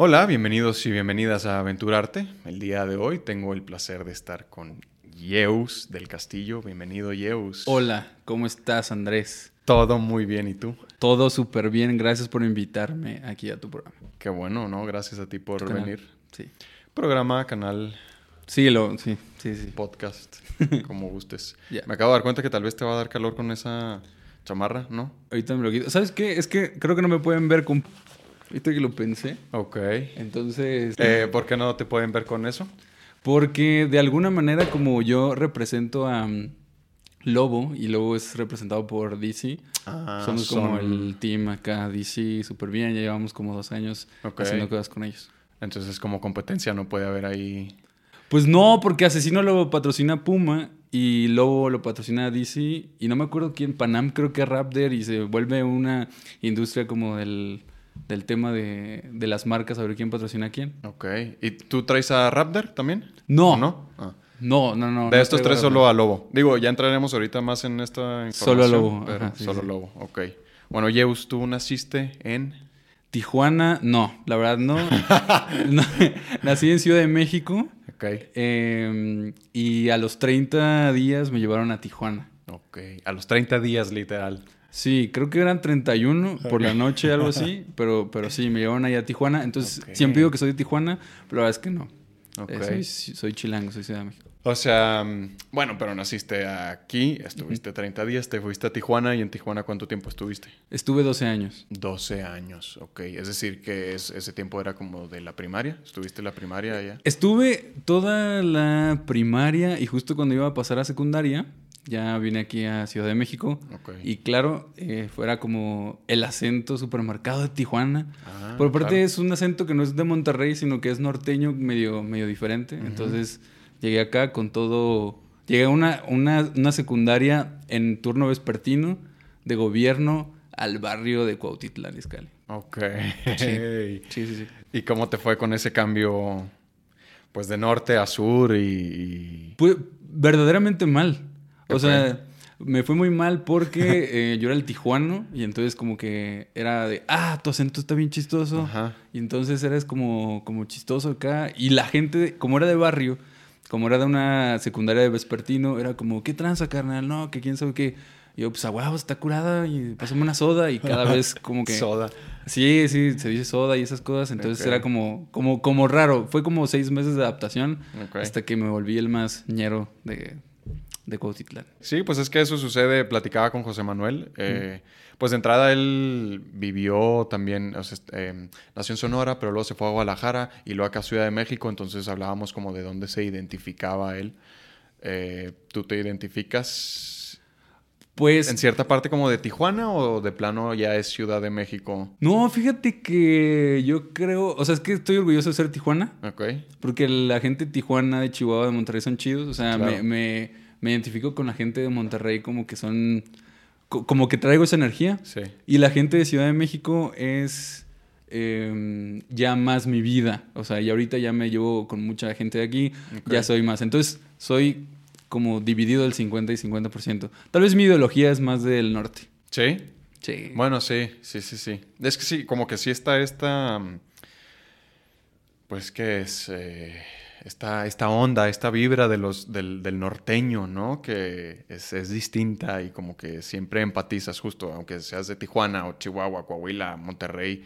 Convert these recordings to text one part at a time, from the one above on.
Hola, bienvenidos y bienvenidas a Aventurarte. El día de hoy tengo el placer de estar con Yeus del Castillo. Bienvenido, Yeus. Hola, ¿cómo estás, Andrés? Todo muy bien, ¿y tú? Todo súper bien, gracias por invitarme aquí a tu programa. Qué bueno, ¿no? Gracias a ti por Tu canal. venir. Sí. Programa, canal, Sí, lo, sí, sí, sí. podcast, como gustes. Me acabo de dar cuenta que tal vez te va a dar calor con esa chamarra, ¿no? Ahorita me lo quito. ¿Sabes qué? Es que creo que no me pueden ver con... Ahorita que lo pensé. Ok. Entonces... Eh, ¿Por qué no te pueden ver con eso? Porque de alguna manera como yo represento a mm, Lobo y Lobo es representado por DC, Ah, somos como el team acá DC súper bien, ya llevamos como dos años Ok. haciendo cosas con ellos. Entonces, como competencia no puede haber ahí... Pues no, porque Asesino lo patrocina Puma y Lobo lo patrocina DC y no me acuerdo quién, Panam creo que es Raptor y se vuelve una industria como del, del tema de, de las marcas, a ver quién patrocina a quién. Ok. ¿Y tú traes a Raptor también? No. Ah. No, no, no. De no estos tres solo a Lobo. Digo, ya entraremos ahorita más en esta información. Solo a Lobo, Pero ajá, sí, solo sí. Lobo, ok. Bueno, Yeus, tú naciste en... Tijuana, no, la verdad no. No, Nací en Ciudad de México Ok. eh, y a los 30 días me llevaron a Tijuana. Ok. A los 30 días, literal. Sí, creo que eran 31 por la noche, algo así, pero, pero sí, me llevaron allá a Tijuana. Entonces, siempre digo que soy de Tijuana, pero la verdad es que no. Ok. Eh, soy, soy chilango, soy Ciudad de México. O sea, mm, bueno, pero naciste aquí, estuviste 30 días, te fuiste a Tijuana y en Tijuana ¿cuánto tiempo estuviste? Estuve 12 años. 12 años, ok. Es decir, que es- ese tiempo era como de la primaria. ¿Estuviste la primaria allá? Estuve toda la primaria y justo cuando iba a pasar a secundaria, ya vine aquí a Ciudad de México. Ok. Y claro, eh, fuera como el acento supermercado de Tijuana. Ah, Por aparte claro. es un acento que no es de Monterrey, sino que es norteño medio, medio diferente. Entonces llegué acá con todo... Llegué a una, una, una secundaria en turno vespertino de gobierno al barrio de Cuautitlán, Izcalli. Ok. Sí, sí, sí. ¿Y cómo te fue con ese cambio, pues, de norte a sur y... y- Pues verdaderamente mal. O sea, me fue muy mal porque eh, yo era el tijuano y entonces como que era de, ah, tu acento está bien chistoso. Ajá. Y entonces eres como, como chistoso acá. Y la gente, como era de barrio, como era de una secundaria de vespertino, era como, ¿qué tranza, carnal? No, que quién sabe qué. Y yo, pues, a huevo, está curada y pásame una soda. Y cada vez como que... Soda. Sí, sí, se dice soda y esas cosas. Entonces era como, como, como raro. Fue como seis meses de adaptación hasta que me volví el más ñero de, de Cuautitlán. Sí, pues es que eso sucede, platicaba con José Manuel. eh, Pues de entrada él vivió también, o sea, est- eh, nació en Sonora, pero luego se fue a Guadalajara y luego acá a Ciudad de México, entonces hablábamos como de dónde se identificaba él. Eh, ¿Tú te identificas Pues, en cierta parte como de Tijuana o de plano ya es Ciudad de México? no, fíjate que yo creo, o sea, es que estoy orgulloso de ser Tijuana, Ok. porque la gente de Tijuana, de Chihuahua, de Monterrey son chidos. O sea, Claro. me, me, me identifico con la gente de Monterrey como que son, co- como que traigo esa energía. Sí. Y la gente de Ciudad de México es eh, ya más mi vida. O sea, y ahorita ya me llevo con mucha gente de aquí, ya soy más. Entonces, soy como dividido el 50 y 50%. Tal vez mi ideología es más del norte. ¿Sí? Sí. Bueno, sí, sí, sí, sí. Es que sí, como que sí está esta. mm, Pues que es. eh, esta, esta onda, esta vibra de los, del, del norteño, ¿no? Que es, es distinta y como que siempre empatizas, justo, aunque seas de Tijuana o Chihuahua, Coahuila, Monterrey.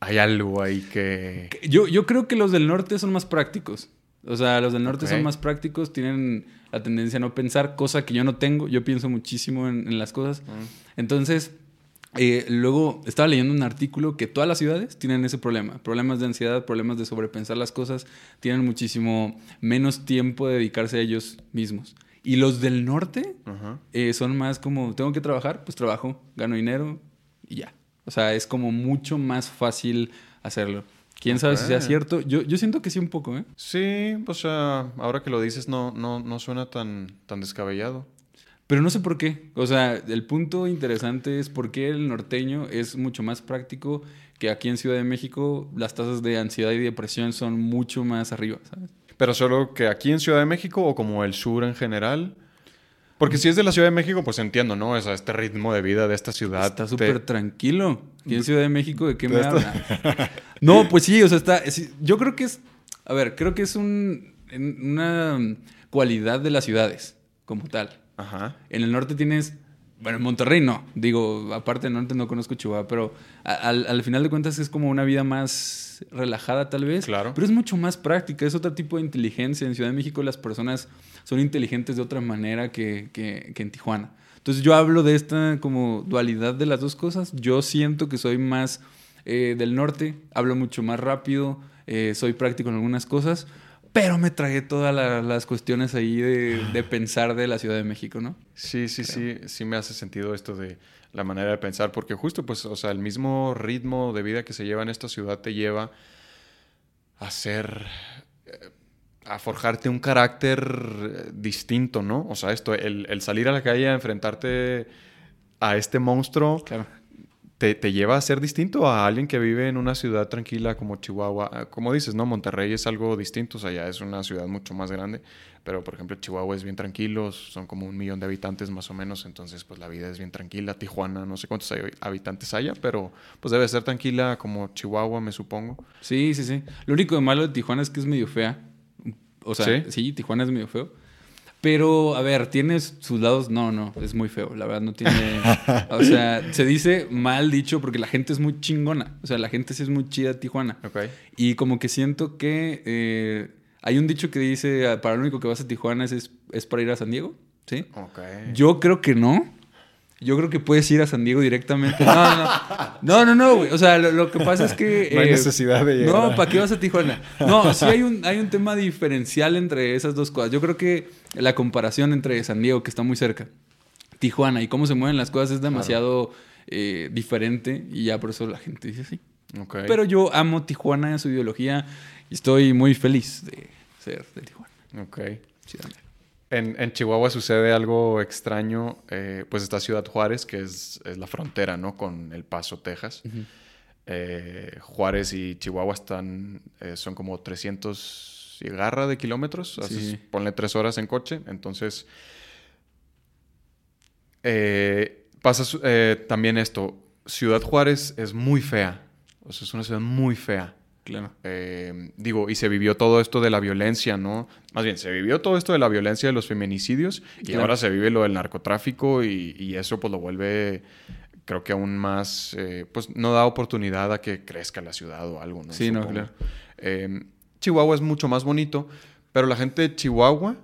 Hay algo ahí que. Yo, yo creo que los del norte son más prácticos. O sea, los del norte son más prácticos, tienen la tendencia a no pensar, cosa que yo no tengo. Yo pienso muchísimo en, en las cosas. Mm, Entonces, eh, luego estaba leyendo un artículo que todas las ciudades tienen ese problema. Problemas de ansiedad, problemas de sobrepensar las cosas. Tienen muchísimo menos tiempo de dedicarse a ellos mismos. Y los del norte eh, son más como, tengo que trabajar, pues trabajo, gano dinero y ya. O sea, es como mucho más fácil hacerlo. ¿Quién sabe si sea cierto? Yo, yo siento que sí un poco, ¿eh? Sí, o sea, ahora que lo dices, no, no, no suena tan, tan descabellado. Pero no sé por qué. O sea, el punto interesante es por qué el norteño es mucho más práctico que aquí en Ciudad de México las tasas de ansiedad y depresión son mucho más arriba, ¿sabes? Pero solo que aquí en Ciudad de México o como el sur en general. Porque si es de la Ciudad de México, pues entiendo, ¿no? O sea, este ritmo de vida de esta ciudad. Está te- súper tranquilo. ¿Y en Ciudad de México de qué me habla? No, pues sí, o sea, está. es- yo creo que es. A ver, creo que es un, una cualidad de las ciudades, como tal. Ajá. En el norte tienes. Bueno, en Monterrey no. Digo, aparte del norte no conozco Chihuahua, pero al, al final de cuentas es como una vida más relajada, tal vez. Claro. Pero es mucho más práctica, es otro tipo de inteligencia. En Ciudad de México las personas son inteligentes de otra manera que, que- que en Tijuana. Entonces yo hablo de esta como dualidad de las dos cosas. Yo siento que soy más eh, del norte, hablo mucho más rápido, eh, soy práctico en algunas cosas, pero me tragué todas la- las cuestiones ahí de, de pensar de la Ciudad de México, ¿no? Sí, sí, sí, sí me hace sentido esto de la manera de pensar, porque justo, pues, o sea, el mismo ritmo de vida que se lleva en esta ciudad te lleva a ser, eh, a forjarte un carácter eh, distinto, ¿no? O sea, esto, el, el salir a la calle a enfrentarte a este monstruo Claro. Te, te lleva a ser distinto a alguien que vive en una ciudad tranquila como Chihuahua. Ah, Como dices, ¿no? Monterrey es algo distinto, o sea, ya es una ciudad mucho más grande, pero por ejemplo Chihuahua es bien tranquilo, son como un millón de habitantes más o menos, entonces pues la vida es bien tranquila. Tijuana, no sé cuántos hay- habitantes haya, pero pues debe ser tranquila como Chihuahua, me supongo. Sí, sí, sí. Lo único de malo de Tijuana es que es medio fea. O sea, ¿Sí? ¿Sí? Tijuana es medio feo. Pero, a ver, ¿tiene sus lados? No, no, es muy feo. La verdad, no tiene. o sea, se dice mal dicho porque la gente es muy chingona. O sea, la gente sí es muy chida Tijuana. Ok. Y como que siento que eh, hay un dicho que dice: para lo único que vas a Tijuana es, es, es para ir a San Diego. ¿Sí? Ok. Yo creo que no. Yo creo que puedes ir a San Diego directamente. No, no, no. No, no, güey. O sea, lo, lo que pasa es que. No hay eh, necesidad de llegar No, ¿para qué vas a Tijuana? No, sí hay un, hay un tema diferencial entre esas dos cosas. Yo creo que la comparación entre San Diego, que está muy cerca, Tijuana y cómo se mueven las cosas es demasiado eh, diferente y ya por eso la gente dice así. Ok. Pero yo amo Tijuana, su ideología y estoy muy feliz de ser de Tijuana. Ok. Negra. En, en Chihuahua sucede algo extraño, eh, pues está Ciudad Juárez, que es, es la frontera, ¿no? Con El Paso, Texas. Eh, Juárez y Chihuahua están, eh, son como 300 y garra de kilómetros, así Sí. ponle tres horas en coche, entonces pasa también esto, Ciudad Juárez es muy fea, o sea, es una ciudad muy fea. Claro. Eh, digo, y se vivió todo esto de la violencia, ¿no? Más bien, se vivió todo esto de la violencia de los feminicidios y Claro. ahora se vive lo del narcotráfico y, y eso pues lo vuelve, creo que aún más, eh, pues no da oportunidad a que crezca la ciudad o algo, ¿no? Sí, no, claro. Eh, Chihuahua es mucho más bonito, pero la gente de Chihuahua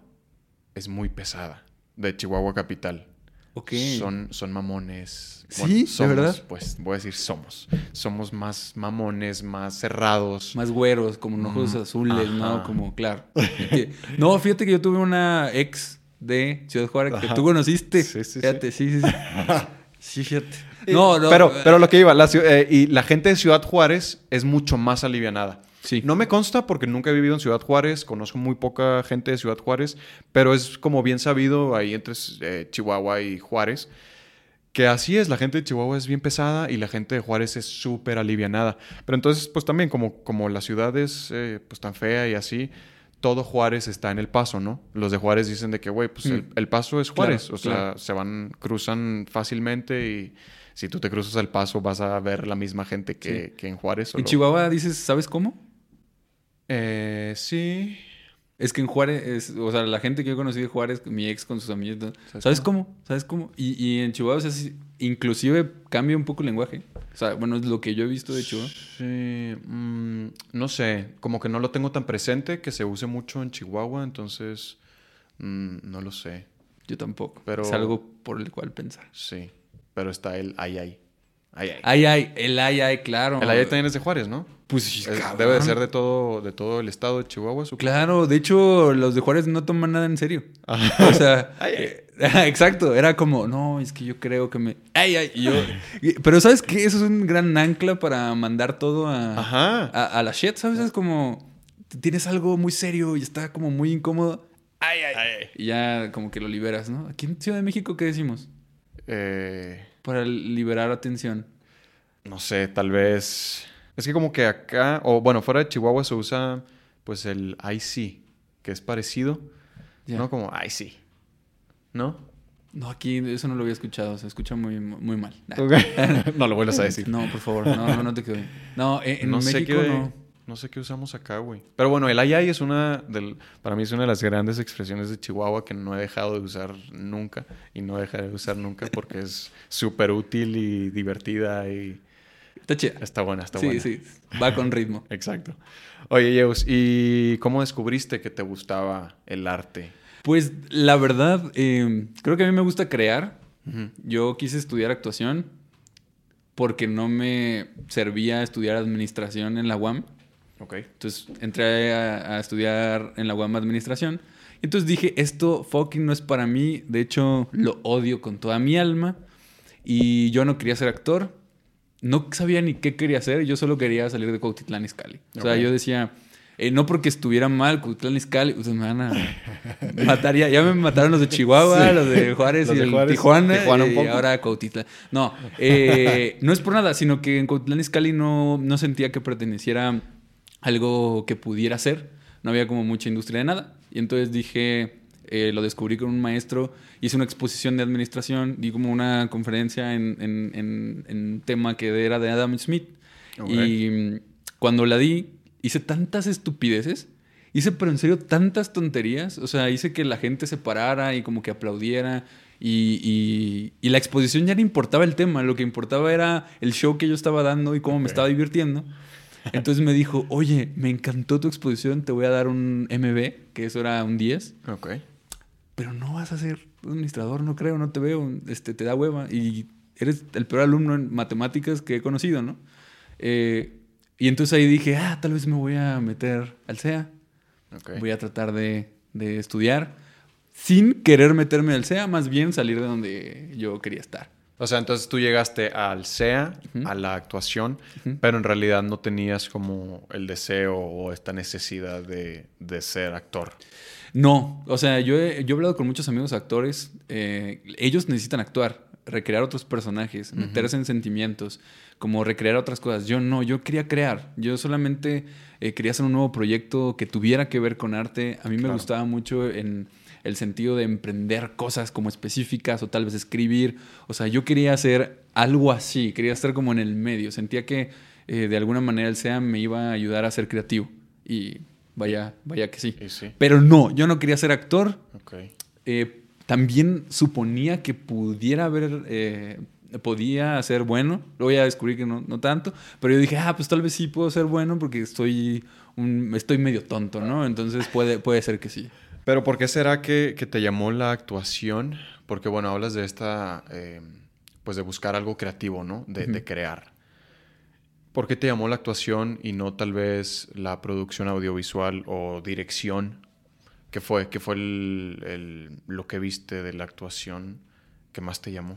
es muy pesada, de Chihuahua capital. Ok. Son, son mamones. ¿Sí? ¿De verdad? Pues voy a decir somos. Somos más mamones, más cerrados. Más güeros, como en ojos Mm, azules, ¿no? ajá. Como, claro. No, fíjate que yo tuve una ex de Ciudad Juárez que Ajá. tú conociste. Sí, sí, sí. Fíjate, sí, sí, sí. Sí, fíjate. No, no. Pero, eh, pero lo que iba, la eh, y la gente de Ciudad Juárez es mucho más alivianada. Sí. No me consta porque nunca he vivido en Ciudad Juárez, conozco muy poca gente de Ciudad Juárez, pero es como bien sabido ahí entre eh, Chihuahua y Juárez, que así es, la gente de Chihuahua es bien pesada y la gente de Juárez es súper alivianada. Pero entonces, pues también como, como la ciudad es eh, pues tan fea y así, todo Juárez está en el paso, ¿no? Los de Juárez dicen de que, güey, pues Mm. el, el paso es Juárez, Claro, o sea, claro. se van, cruzan fácilmente y si tú te cruzas el paso vas a ver la misma gente que, que en Juárez. En Chihuahua dices, ¿sabes cómo? Eh, sí. Es que en Juárez, es- o sea, la gente que yo conocí de Juárez, mi ex con sus amigos, ¿no? ¿Sabes ¿sabes, cómo? ¿Sabes cómo? Y, y en Chihuahua, o sea, sí, inclusive cambia un poco el lenguaje. O sea, bueno, es lo que yo he visto de Chihuahua. Sí, mm, no sé, como que no lo tengo tan presente que se use mucho en Chihuahua, entonces mm, no lo sé. Yo tampoco. Pero- Es algo por el cual pensar. Sí, pero está el ay ay. Ay ay. Ay, ay, el ay, ay, claro. El ay ay también es de Juárez, ¿no? Pues sí, Es- debe de ser de todo, de todo el estado de Chihuahua, supongo. Claro, de hecho, los de Juárez no toman nada en serio. Ajá. O sea, Ay, ay. eh, exacto, era como, no, es que yo creo que me... Ay, ay, y yo... Pero ¿sabes qué? Eso es un gran ancla para mandar todo a, Ajá. a, a la shit, ¿sabes? Es como, tienes algo muy serio y está como muy incómodo. Ay, ay, Ay. Y ya como que lo liberas, ¿no? Aquí en Ciudad de México, ¿qué decimos? Eh, Para liberar atención. no sé, tal vez. Es que como que acá, o bueno, fuera de Chihuahua se usa pues el I sí, que es parecido. ¿no? Como I sí. ¿No? No, aquí eso no lo había escuchado, se escucha muy, muy mal. No lo vuelvas a decir. No, por favor, no, no, no te quedo. No, en, en no sé México qué, no. No sé qué usamos acá, güey. Pero bueno, el ayay es una del, para mí es una de las grandes expresiones de Chihuahua que no he dejado de usar nunca y no dejaré de usar nunca porque es súper útil y divertida y Está chida. está buena, está sí, buena. sí, va con ritmo. Exacto. Oye, Yeus, ¿y cómo descubriste que te gustaba el arte? Pues la verdad, eh, creo que a mí me gusta crear. Yo quise estudiar actuación porque no me servía estudiar administración en la UAM. Ok. Entonces entré a, a estudiar en la UAM administración. Entonces dije, esto fucking no es para mí. De hecho, lo odio con toda mi alma. Y yo no quería ser actor. No sabía ni qué quería hacer. Yo solo quería salir de Cuautitlán Izcalli. O sea, yo decía, eh, no porque estuviera mal Cuautitlán Izcalli, ustedes me van a matar. Ya, ya me mataron los de Chihuahua, Sí. los de Juárez Los y de el Juárez, Tijuana, Tijuana un y ahora Cuautitlán. No, eh, no es por nada, sino que en Cuautitlán Izcalli no, no sentía que perteneciera algo que pudiera ser. No había como mucha industria de nada. Y entonces dije, eh, lo descubrí con un maestro, hice una exposición de administración, di como una conferencia en, en- en- en un tema que era de Adam Smith. Ok. Y cuando la di, hice tantas estupideces. Hice, pero en serio, tantas tonterías. O sea, hice que la gente se parara y como que aplaudiera. Y, y- y la exposición ya no importaba el tema. Lo que importaba era el show que yo estaba dando y cómo me estaba divirtiendo. Entonces me dijo, oye, me encantó tu exposición, te voy a dar un MB, que eso era un 10, Ok. pero no vas a ser administrador, no creo, no te veo, este, te da hueva. Y eres el peor alumno en matemáticas que he conocido, ¿no? Eh, y entonces ahí dije, ah, tal vez me voy a meter al CEA, Ok. voy a tratar de, de estudiar sin querer meterme al CEA, más bien salir de donde yo quería estar. O sea, entonces tú llegaste al SEA, a la actuación, pero en realidad no tenías como el deseo o esta necesidad de, de ser actor. No, o sea, yo he, yo he hablado con muchos amigos actores. eh, ellos necesitan actuar, recrear otros personajes, Ujú. meterse en sentimientos, como recrear otras cosas. Yo no, yo quería crear. Yo solamente eh, quería hacer un nuevo proyecto que tuviera que ver con arte. A mí me gustaba mucho en el sentido de emprender cosas como específicas o tal vez escribir. O sea, yo quería hacer algo así, quería estar como en el medio. Sentía que eh, de alguna manera el SEA me iba a ayudar a ser creativo. Y vaya, vaya que sí. Pero no, yo no quería ser actor. Eh, también suponía que pudiera haber, eh, podía ser bueno. Luego ya descubrí que no, no tanto. Pero yo dije, ah, pues tal vez sí puedo ser bueno porque estoy, un- estoy medio tonto, ¿no? Entonces puede, puede ser que sí. Pero ¿por qué será que, que te llamó la actuación? Porque, bueno, hablas de esta, eh, pues de buscar algo creativo, ¿no? De, de crear. ¿Por qué te llamó la actuación y no tal vez la producción audiovisual o dirección? ¿Qué fue? ¿Qué fue el- el- lo que viste de la actuación que más te llamó?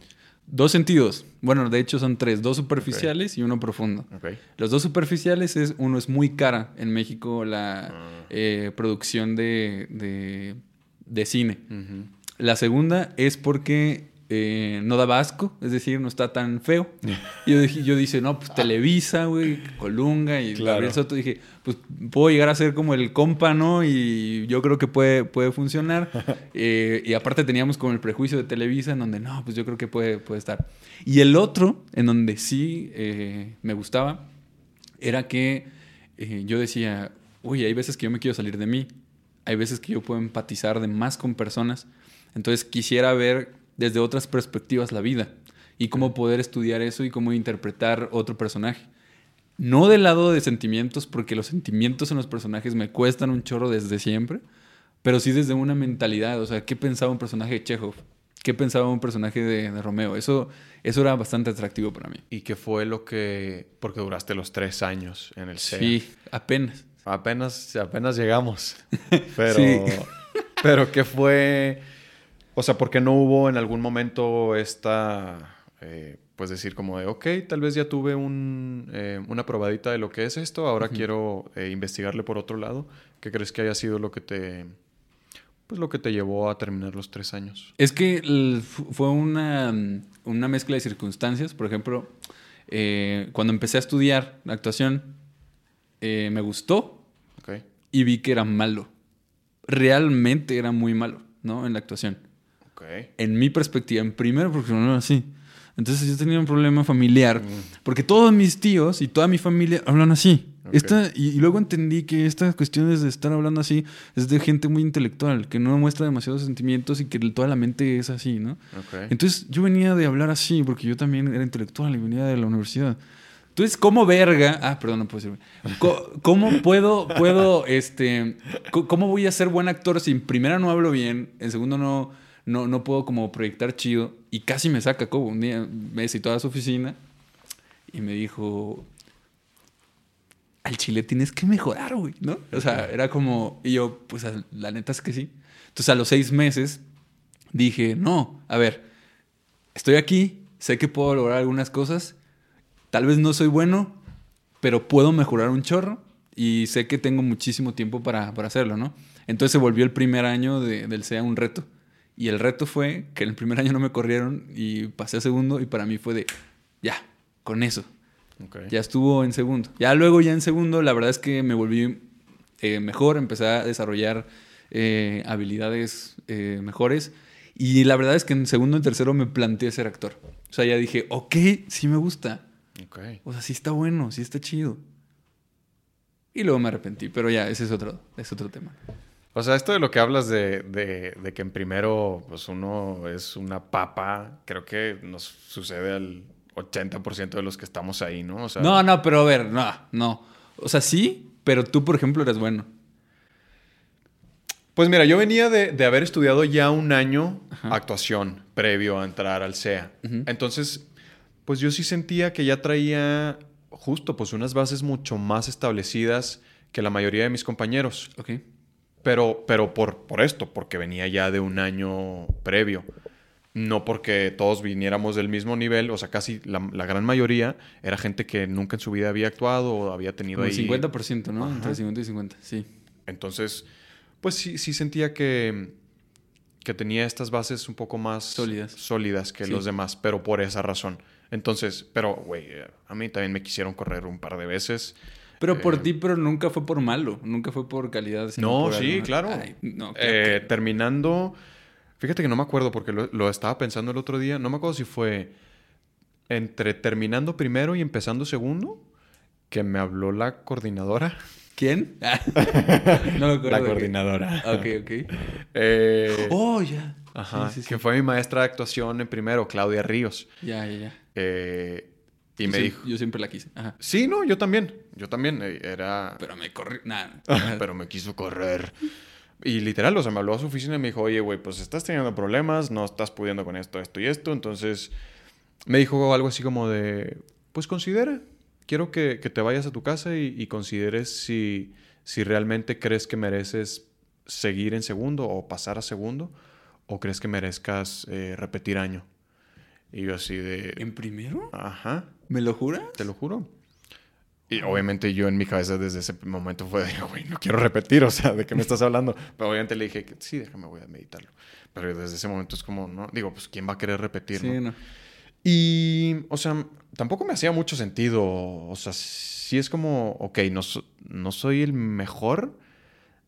Dos sentidos. Bueno, de hecho son tres. Dos superficiales y uno profundo. Los dos superficiales es, uno es muy cara en México la Ah. eh, producción de, de, de cine. La segunda es porque eh, no daba asco, es decir, no está tan feo. Y yo, dije, yo dije, no, pues Televisa, güey, Colunga y Claro. Gabriel Soto. Dije, pues puedo llegar a ser como el compa, ¿no? Y yo creo que puede, puede funcionar. Eh, y aparte teníamos como el prejuicio de Televisa, en donde no, pues yo creo que puede, puede estar. Y el otro, en donde sí eh, me gustaba, era que yo decía, uy, hay veces que yo me quiero salir de mí, hay veces que yo puedo empatizar de más con personas, entonces quisiera ver desde otras perspectivas la vida y cómo poder estudiar eso y cómo interpretar otro personaje. No del lado de sentimientos, porque los sentimientos en los personajes me cuestan un chorro desde siempre, pero sí desde una mentalidad, o sea, ¿qué pensaba un personaje de Chekhov? ¿Qué pensaba un personaje de, de Romeo? Eso, eso era bastante atractivo para mí. ¿Y qué fue lo que...? Porque duraste los tres años en el SEA. Sí, apenas. Apenas, apenas llegamos. Pero, Sí. pero ¿qué fue? O sea, ¿por qué no hubo en algún momento esta, eh, pues decir como de, ok, tal vez ya tuve un, eh, una probadita de lo que es esto, ahora quiero eh, investigarle por otro lado? ¿Qué crees que haya sido lo que te, pues lo que te llevó a terminar los tres años? Es que fue una, una mezcla de circunstancias. Por ejemplo, cuando empecé a estudiar actuación, me gustó Ok, y vi que era malo. Realmente era muy malo, ¿no? En la actuación. Ok. En mi perspectiva, en primero porque no era así. Entonces yo tenía un problema familiar. Porque todos mis tíos y toda mi familia hablan así. Ok. Esta, y, y luego entendí que estas cuestiones de estar hablando así es de gente muy intelectual, que no muestra demasiados sentimientos y que toda la mente es así, ¿no? Ok. Entonces yo venía de hablar así, porque yo también era intelectual y venía de la universidad. Entonces, ¿cómo verga? Ah, perdón, no puedo decirme. ¿Cómo puedo, puedo, este, cómo voy a ser buen actor si en primera no hablo bien, en segundo no, no, no puedo como proyectar chido? Y casi me saca como un día me visitó a su oficina y me dijo, al chile tienes que mejorar, güey, ¿no? O sea, era como, y yo, pues la neta es que sí. Entonces a los seis meses dije, no, a ver, estoy aquí, sé que puedo lograr algunas cosas, tal vez no soy bueno, pero puedo mejorar un chorro y sé que tengo muchísimo tiempo para, para hacerlo, ¿no? Entonces se volvió el primer año de- del SEA un reto. Y el reto fue que el primer año no me corrieron y pasé a segundo y para mí fue de, ya, con eso. Ok. Ya estuvo en segundo. Ya luego, ya en segundo, la verdad es que me volví eh, mejor, empecé a desarrollar eh, habilidades eh, mejores. Y la verdad es que en segundo y tercero me planteé ser actor. O sea, ya dije, ok, sí me gusta. O sea, sí está bueno, sí está chido. Y luego me arrepentí, pero ya, ese es otro, es otro tema. O sea, esto de lo que hablas de, de- de que en primero, pues uno es una papa, creo que nos sucede al 80% de los que estamos ahí, ¿no? O sea, No, no, pero a ver, no, no. O sea, sí, pero tú, por ejemplo, eres bueno. Pues mira, yo venía de, de haber estudiado ya un año Ajá. actuación previo a entrar al SEA. Ujú. Entonces, pues yo sí sentía que ya traía justo pues unas bases mucho más establecidas que la mayoría de mis compañeros. Ok. Pero, pero por, por esto, porque venía ya de un año previo. No porque todos viniéramos del mismo nivel, o sea, casi la, la gran mayoría era gente que nunca en su vida había actuado o había tenido Como ahí... 50%, ¿no? Ajá. Entre 50 y 50, sí. Entonces, pues sí, sí sentía que, que tenía estas bases un poco más Sólidas. sólidas que Sí. los demás, pero por esa razón. Entonces, pero, güey, a mí también me quisieron correr un par de veces. Pero por Eh, ti, pero nunca fue por malo, nunca fue por calidad. sino No, por sí, algo- claro. Ay, no, Eh, que- terminando, fíjate que no me acuerdo porque lo, lo estaba pensando el otro día, no me acuerdo si fue entre terminando primero y empezando segundo, que me habló la coordinadora. ¿Quién? no me acuerdo. La qué. coordinadora. Ok, ok. Eh, Oh, ya. Ajá, Sí, sí, sí. que fue mi maestra de actuación en primero, Claudia Ríos. Ya, ya, ya. Eh, y Yo me dijo, Yo siempre la quise. Ajá. sí, no, yo también, yo también, eh, era, Pero me corrí. Nada. pero me quiso correr. Y literal, o sea, me habló a su oficina y me dijo, oye, güey, pues estás teniendo problemas, no estás pudiendo con esto, esto y esto. Entonces, me dijo algo así como de, pues considera, quiero que, que te vayas a tu casa y, y consideres si, si realmente crees que mereces seguir en segundo o pasar a segundo, o crees que merezcas eh, repetir año. Y yo así de, ¿En primero? ajá, ¿Me lo juras? te lo juro. Y obviamente yo en mi cabeza desde ese momento fue de, güey, no quiero repetir, o sea, ¿de qué me estás hablando? Pero obviamente le dije que sí, déjame, voy a meditarlo. Pero desde ese momento es como, no, digo, pues ¿quién va a querer repetir? Sí, no? no. Y, o sea, tampoco me hacía mucho sentido, o sea, sí es como, ok, no, so- no soy el mejor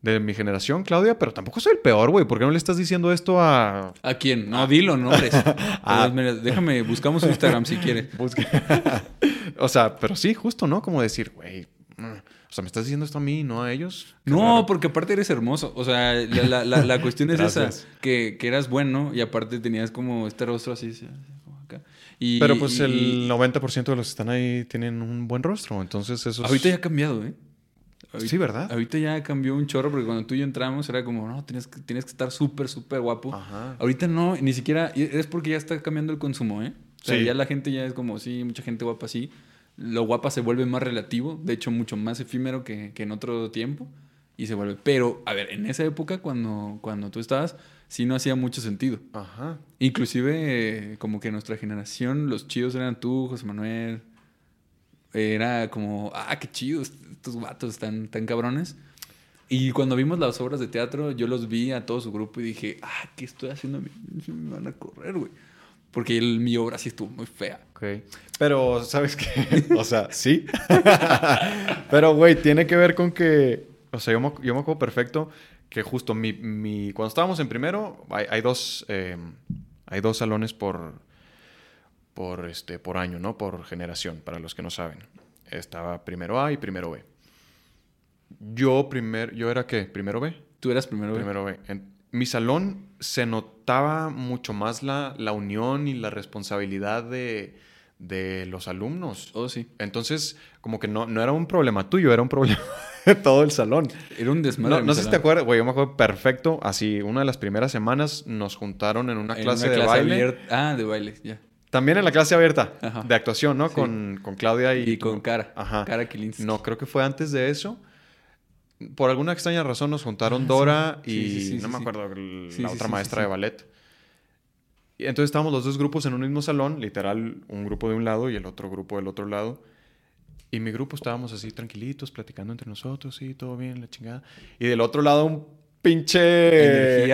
de mi generación, Claudia, pero tampoco soy el peor, güey, ¿por qué no le estás diciendo esto a... ¿A quién? No, dilo, nombres. Ah. Déjame, buscamos Instagram si quieres. Busca- o sea, pero sí, justo, ¿no? Como decir, güey, o sea, ¿me estás diciendo esto a mí, no a ellos? Qué No, raro. porque aparte eres hermoso. O sea, la, la, la, la cuestión es esa, que, que eras bueno y aparte tenías como este rostro así, así, como acá. Y, Pero pues y- el 90% de los que están ahí tienen un buen rostro, entonces eso es... Ahorita ya ha cambiado, ¿eh? Sí, ¿verdad? Ahorita ya cambió un chorro porque cuando tú y yo entramos era como, no, tienes que, tienes que estar súper, súper guapo. Ajá. Ahorita no, ni siquiera, es porque ya está cambiando el consumo, ¿eh? O sea, Sí. ya la gente ya es como, sí, mucha gente guapa sí. Lo guapa se vuelve más relativo, de hecho mucho más efímero que, que en otro tiempo. Y se vuelve. Pero, a ver, en esa época cuando, cuando tú estabas, sí no hacía mucho sentido. Ajá. Inclusive, eh, como que nuestra generación, los chidos eran tú, José Manuel. Era como, ah, qué chidos, estos vatos tan, tan cabrones. Y cuando vimos las obras de teatro, yo los vi a todo su grupo y dije, ah, ¿qué estoy haciendo? Me van a correr, güey. Porque mi obra sí estuvo muy fea. Ok. Pero, ¿sabes qué? o sea, sí. Pero, güey, tiene que ver con que... O sea, yo me, yo me acuerdo perfecto que justo mi, mi- cuando estábamos en primero, hay, dos, eh, hay dos salones por, por, este, por año, ¿no? Por generación, para los que no saben. Estaba primero A y primero B. Yo, primer, yo era qué? ¿Primero B? Tú eras primero, güey. Primero B. En mi salón se notaba mucho más la, la unión y la responsabilidad de, de los alumnos. Oh, sí. Entonces, como que no, no era un problema tuyo, era un problema de todo el salón. Era un desmadre. No, no sé si te acuerdas, güey, yo me acuerdo perfecto. Así, una de las primeras semanas nos juntaron en una En clase una de baile. abierta- Ah, de baile, ya. También en la clase abierta Ajá. de actuación, ¿no? Sí. Con, con Claudia y, Y con Cara. Ajá. Cara Kilinsky. No, creo que fue antes de eso. Por alguna extraña razón nos juntaron Ah, Dora sí. y Sí, sí, sí, no me acuerdo la otra maestra de ballet. Y entonces estábamos los dos grupos en un mismo salón, literal, un grupo de un lado y el otro grupo del otro lado. Y mi grupo estábamos así tranquilitos, platicando entre nosotros, sí, todo bien, la chingada. Y del otro lado un pinche...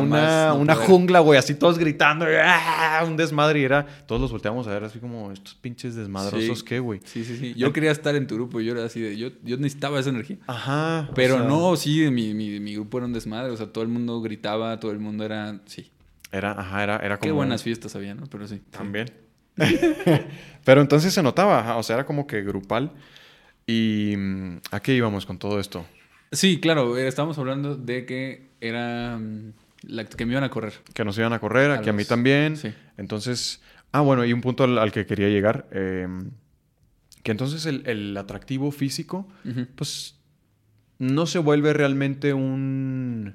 Una jungla, güey, así todos gritando, ¡ah! un desmadre. Y era, todos los volteamos a ver así como, estos pinches desmadrosos, Sí. ¿qué, güey? Sí, sí, sí. Yo quería estar en tu grupo y yo era así de... Yo, yo necesitaba esa energía. Ajá. o Pero sea, no, sí, mi, mi, mi grupo era un desmadre. O sea, todo el mundo gritaba, todo el mundo era... Sí. Era, ajá, era, era como... Qué buenas fiestas había, ¿no? Pero sí. También. Pero entonces se notaba, ajá, o sea, era como que grupal. ¿Y mm, a qué íbamos con todo esto? Sí, claro. eh, Estábamos hablando de que era... mm, La, que me iban a correr. Que nos iban a correr, A aquí a mí también. Sí. Entonces, ah, bueno, y un punto al, al que quería llegar. eh, que entonces el, el atractivo físico, pues, no se vuelve realmente un,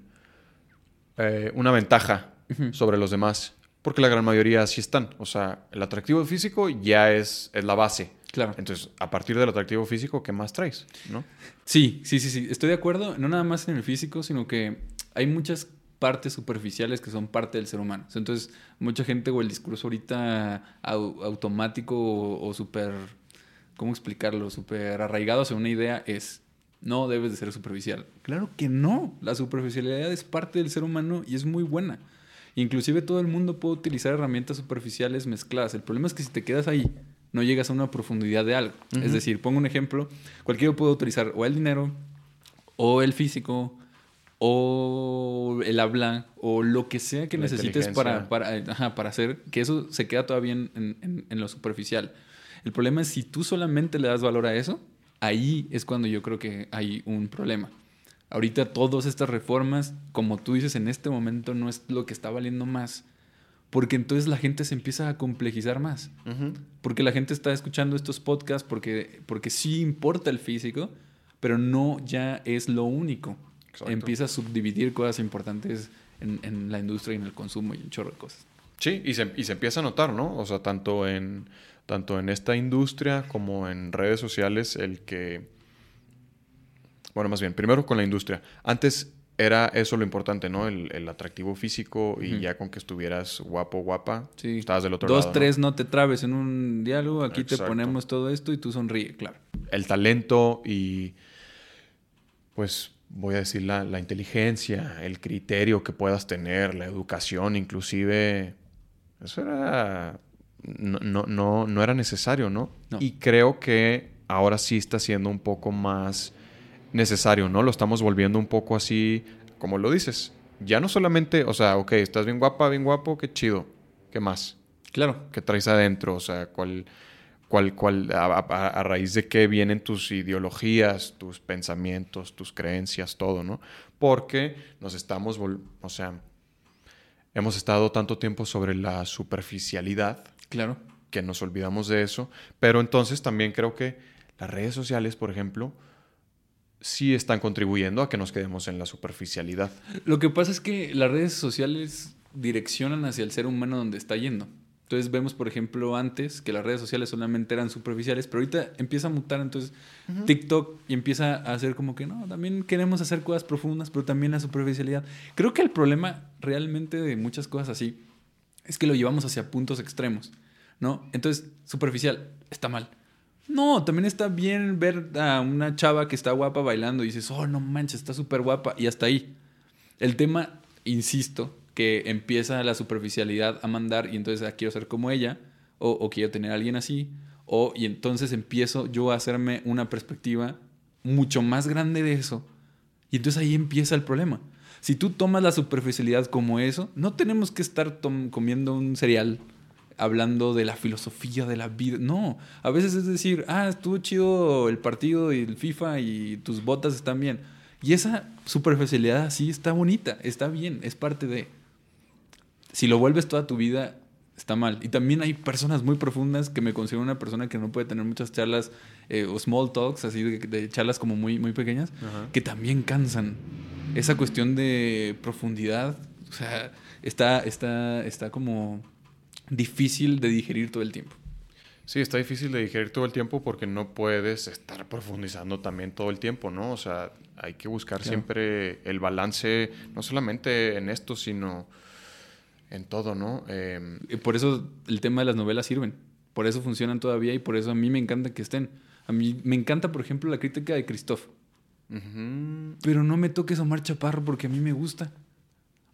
eh, una ventaja sobre los demás. Porque la gran mayoría sí están. O sea, el atractivo físico ya es, es la base. Claro. Entonces, a partir del atractivo físico, ¿qué más traes? ¿No? Sí, sí, sí, sí. Estoy de acuerdo. No nada más en el físico, sino que hay muchas partes superficiales que son parte del ser humano. Entonces, mucha gente o el discurso ahorita au- automático o, o súper, ¿cómo explicarlo? Súper arraigado hacia una idea es, no debes de ser superficial. Claro que no. La superficialidad es parte del ser humano y es muy buena. Inclusive todo el mundo puede utilizar herramientas superficiales mezcladas. El problema es que si te quedas ahí, no llegas a una profundidad de algo. Es decir, pongo un ejemplo, cualquiera puede utilizar o el dinero, o el físico, o el habla, o lo que sea que La necesites para, para, ajá, para hacer, que eso se queda todavía en- en lo superficial. El problema es si tú solamente le das valor a eso, ahí es cuando yo creo que hay un problema. Ahorita todas estas reformas, como tú dices, en este momento no es lo que está valiendo más, porque entonces la gente se empieza a complejizar más. Porque la gente está escuchando estos podcasts porque, porque sí importa el físico, pero no ya es lo único. Exacto. Empieza a subdividir cosas importantes en, en la industria y en el consumo y un chorro de cosas. Sí, y se, y se empieza a notar, ¿no? O sea, tanto en, tanto en esta industria como en redes sociales, el que... Bueno, más bien, primero con la industria. Antes era eso lo importante, ¿no? El, el atractivo físico y ya con que estuvieras guapo, guapa, Sí. estabas del otro Dos, lado. ¿no? tres, ¿no? te trabes en un diálogo, aquí Exacto. te ponemos todo esto y tú sonríe, claro. el talento y, pues, voy a decir la, la inteligencia, el criterio que puedas tener, la educación, inclusive, eso era, no, no, no, no era necesario, ¿no? No. Y creo que ahora sí está siendo un poco más necesario, ¿no? Lo estamos volviendo un poco así, como lo dices. Ya no solamente, o sea, ok, estás bien guapa, bien guapo, qué chido. ¿Qué más? Claro. ¿Qué traes adentro? O sea, ¿cuál, cuál, cuál, a, a- a raíz de qué vienen tus ideologías, tus pensamientos, tus creencias, todo, ¿no? Porque nos estamos, o sea, hemos estado tanto tiempo sobre la superficialidad Claro. que nos olvidamos de eso, pero entonces también creo que las redes sociales, por ejemplo, sí están contribuyendo a que nos quedemos en la superficialidad. Lo que pasa es que las redes sociales direccionan hacia el ser humano donde está yendo. Entonces vemos, por ejemplo, antes que las redes sociales solamente eran superficiales, pero ahorita empieza a mutar entonces TikTok y empieza a hacer como que no, también queremos hacer cosas profundas, pero también la superficialidad. Creo que el problema realmente de muchas cosas así es que lo llevamos hacia puntos extremos, ¿no? Entonces, superficial, está mal. No, también está bien ver a una chava que está guapa bailando y dices, oh, no manches, está súper guapa. Y hasta ahí. El tema, insisto, que empieza la superficialidad a mandar y entonces ah, quiero ser como ella, o, quiero tener a alguien así, o y entonces empiezo yo a hacerme una perspectiva mucho más grande de eso. Y entonces ahí empieza el problema. Si tú tomas la superficialidad como eso, no tenemos que estar comiendo un cereal hablando de la filosofía de la vida. No, a veces es decir, ah, estuvo chido el partido y el FIFA y tus botas están bien. Y esa superficialidad así está bonita, está bien, es parte de... Si lo vuelves toda tu vida, está mal. Y también hay personas muy profundas que me considero una persona que no puede tener muchas charlas eh, o small talks, así de, charlas como muy, muy pequeñas, que también cansan. Esa cuestión de profundidad, o sea, está, está, está como difícil de digerir todo el tiempo. Sí, está difícil de digerir todo el tiempo porque no puedes estar profundizando también todo el tiempo, ¿no? O sea, hay que buscar siempre el balance, no solamente en esto, sino en todo, ¿no? Em, por eso el tema de las novelas sirven, por eso funcionan todavía y por eso a mí me encanta que estén. A mí me encanta, por ejemplo, la crítica de Christoph. Pero no me toques a Omar Chaparro porque a mí me gusta.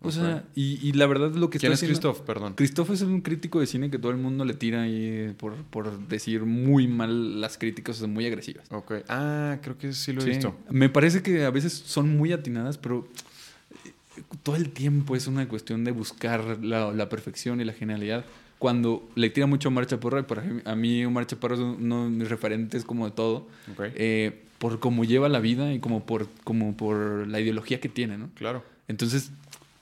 O sea, y, la verdad lo que ¿Quién es Christoph? Perdón. Christoph es un crítico de cine que todo el mundo le tira ahí por, por decir muy mal las críticas, son muy agresivas. Ok. Ah, creo que sí lo he visto. Me parece que a veces son muy atinadas, pero eh, todo el tiempo es una cuestión de buscar la, perfección y la genialidad. Cuando le tira mucho a Marcha Porra, y por ejemplo, a mí Omar Chaparro es uno de mis referentes como de todo, eh, por cómo lleva la vida y como por, como por la ideología que tiene, ¿no? Claro. Entonces,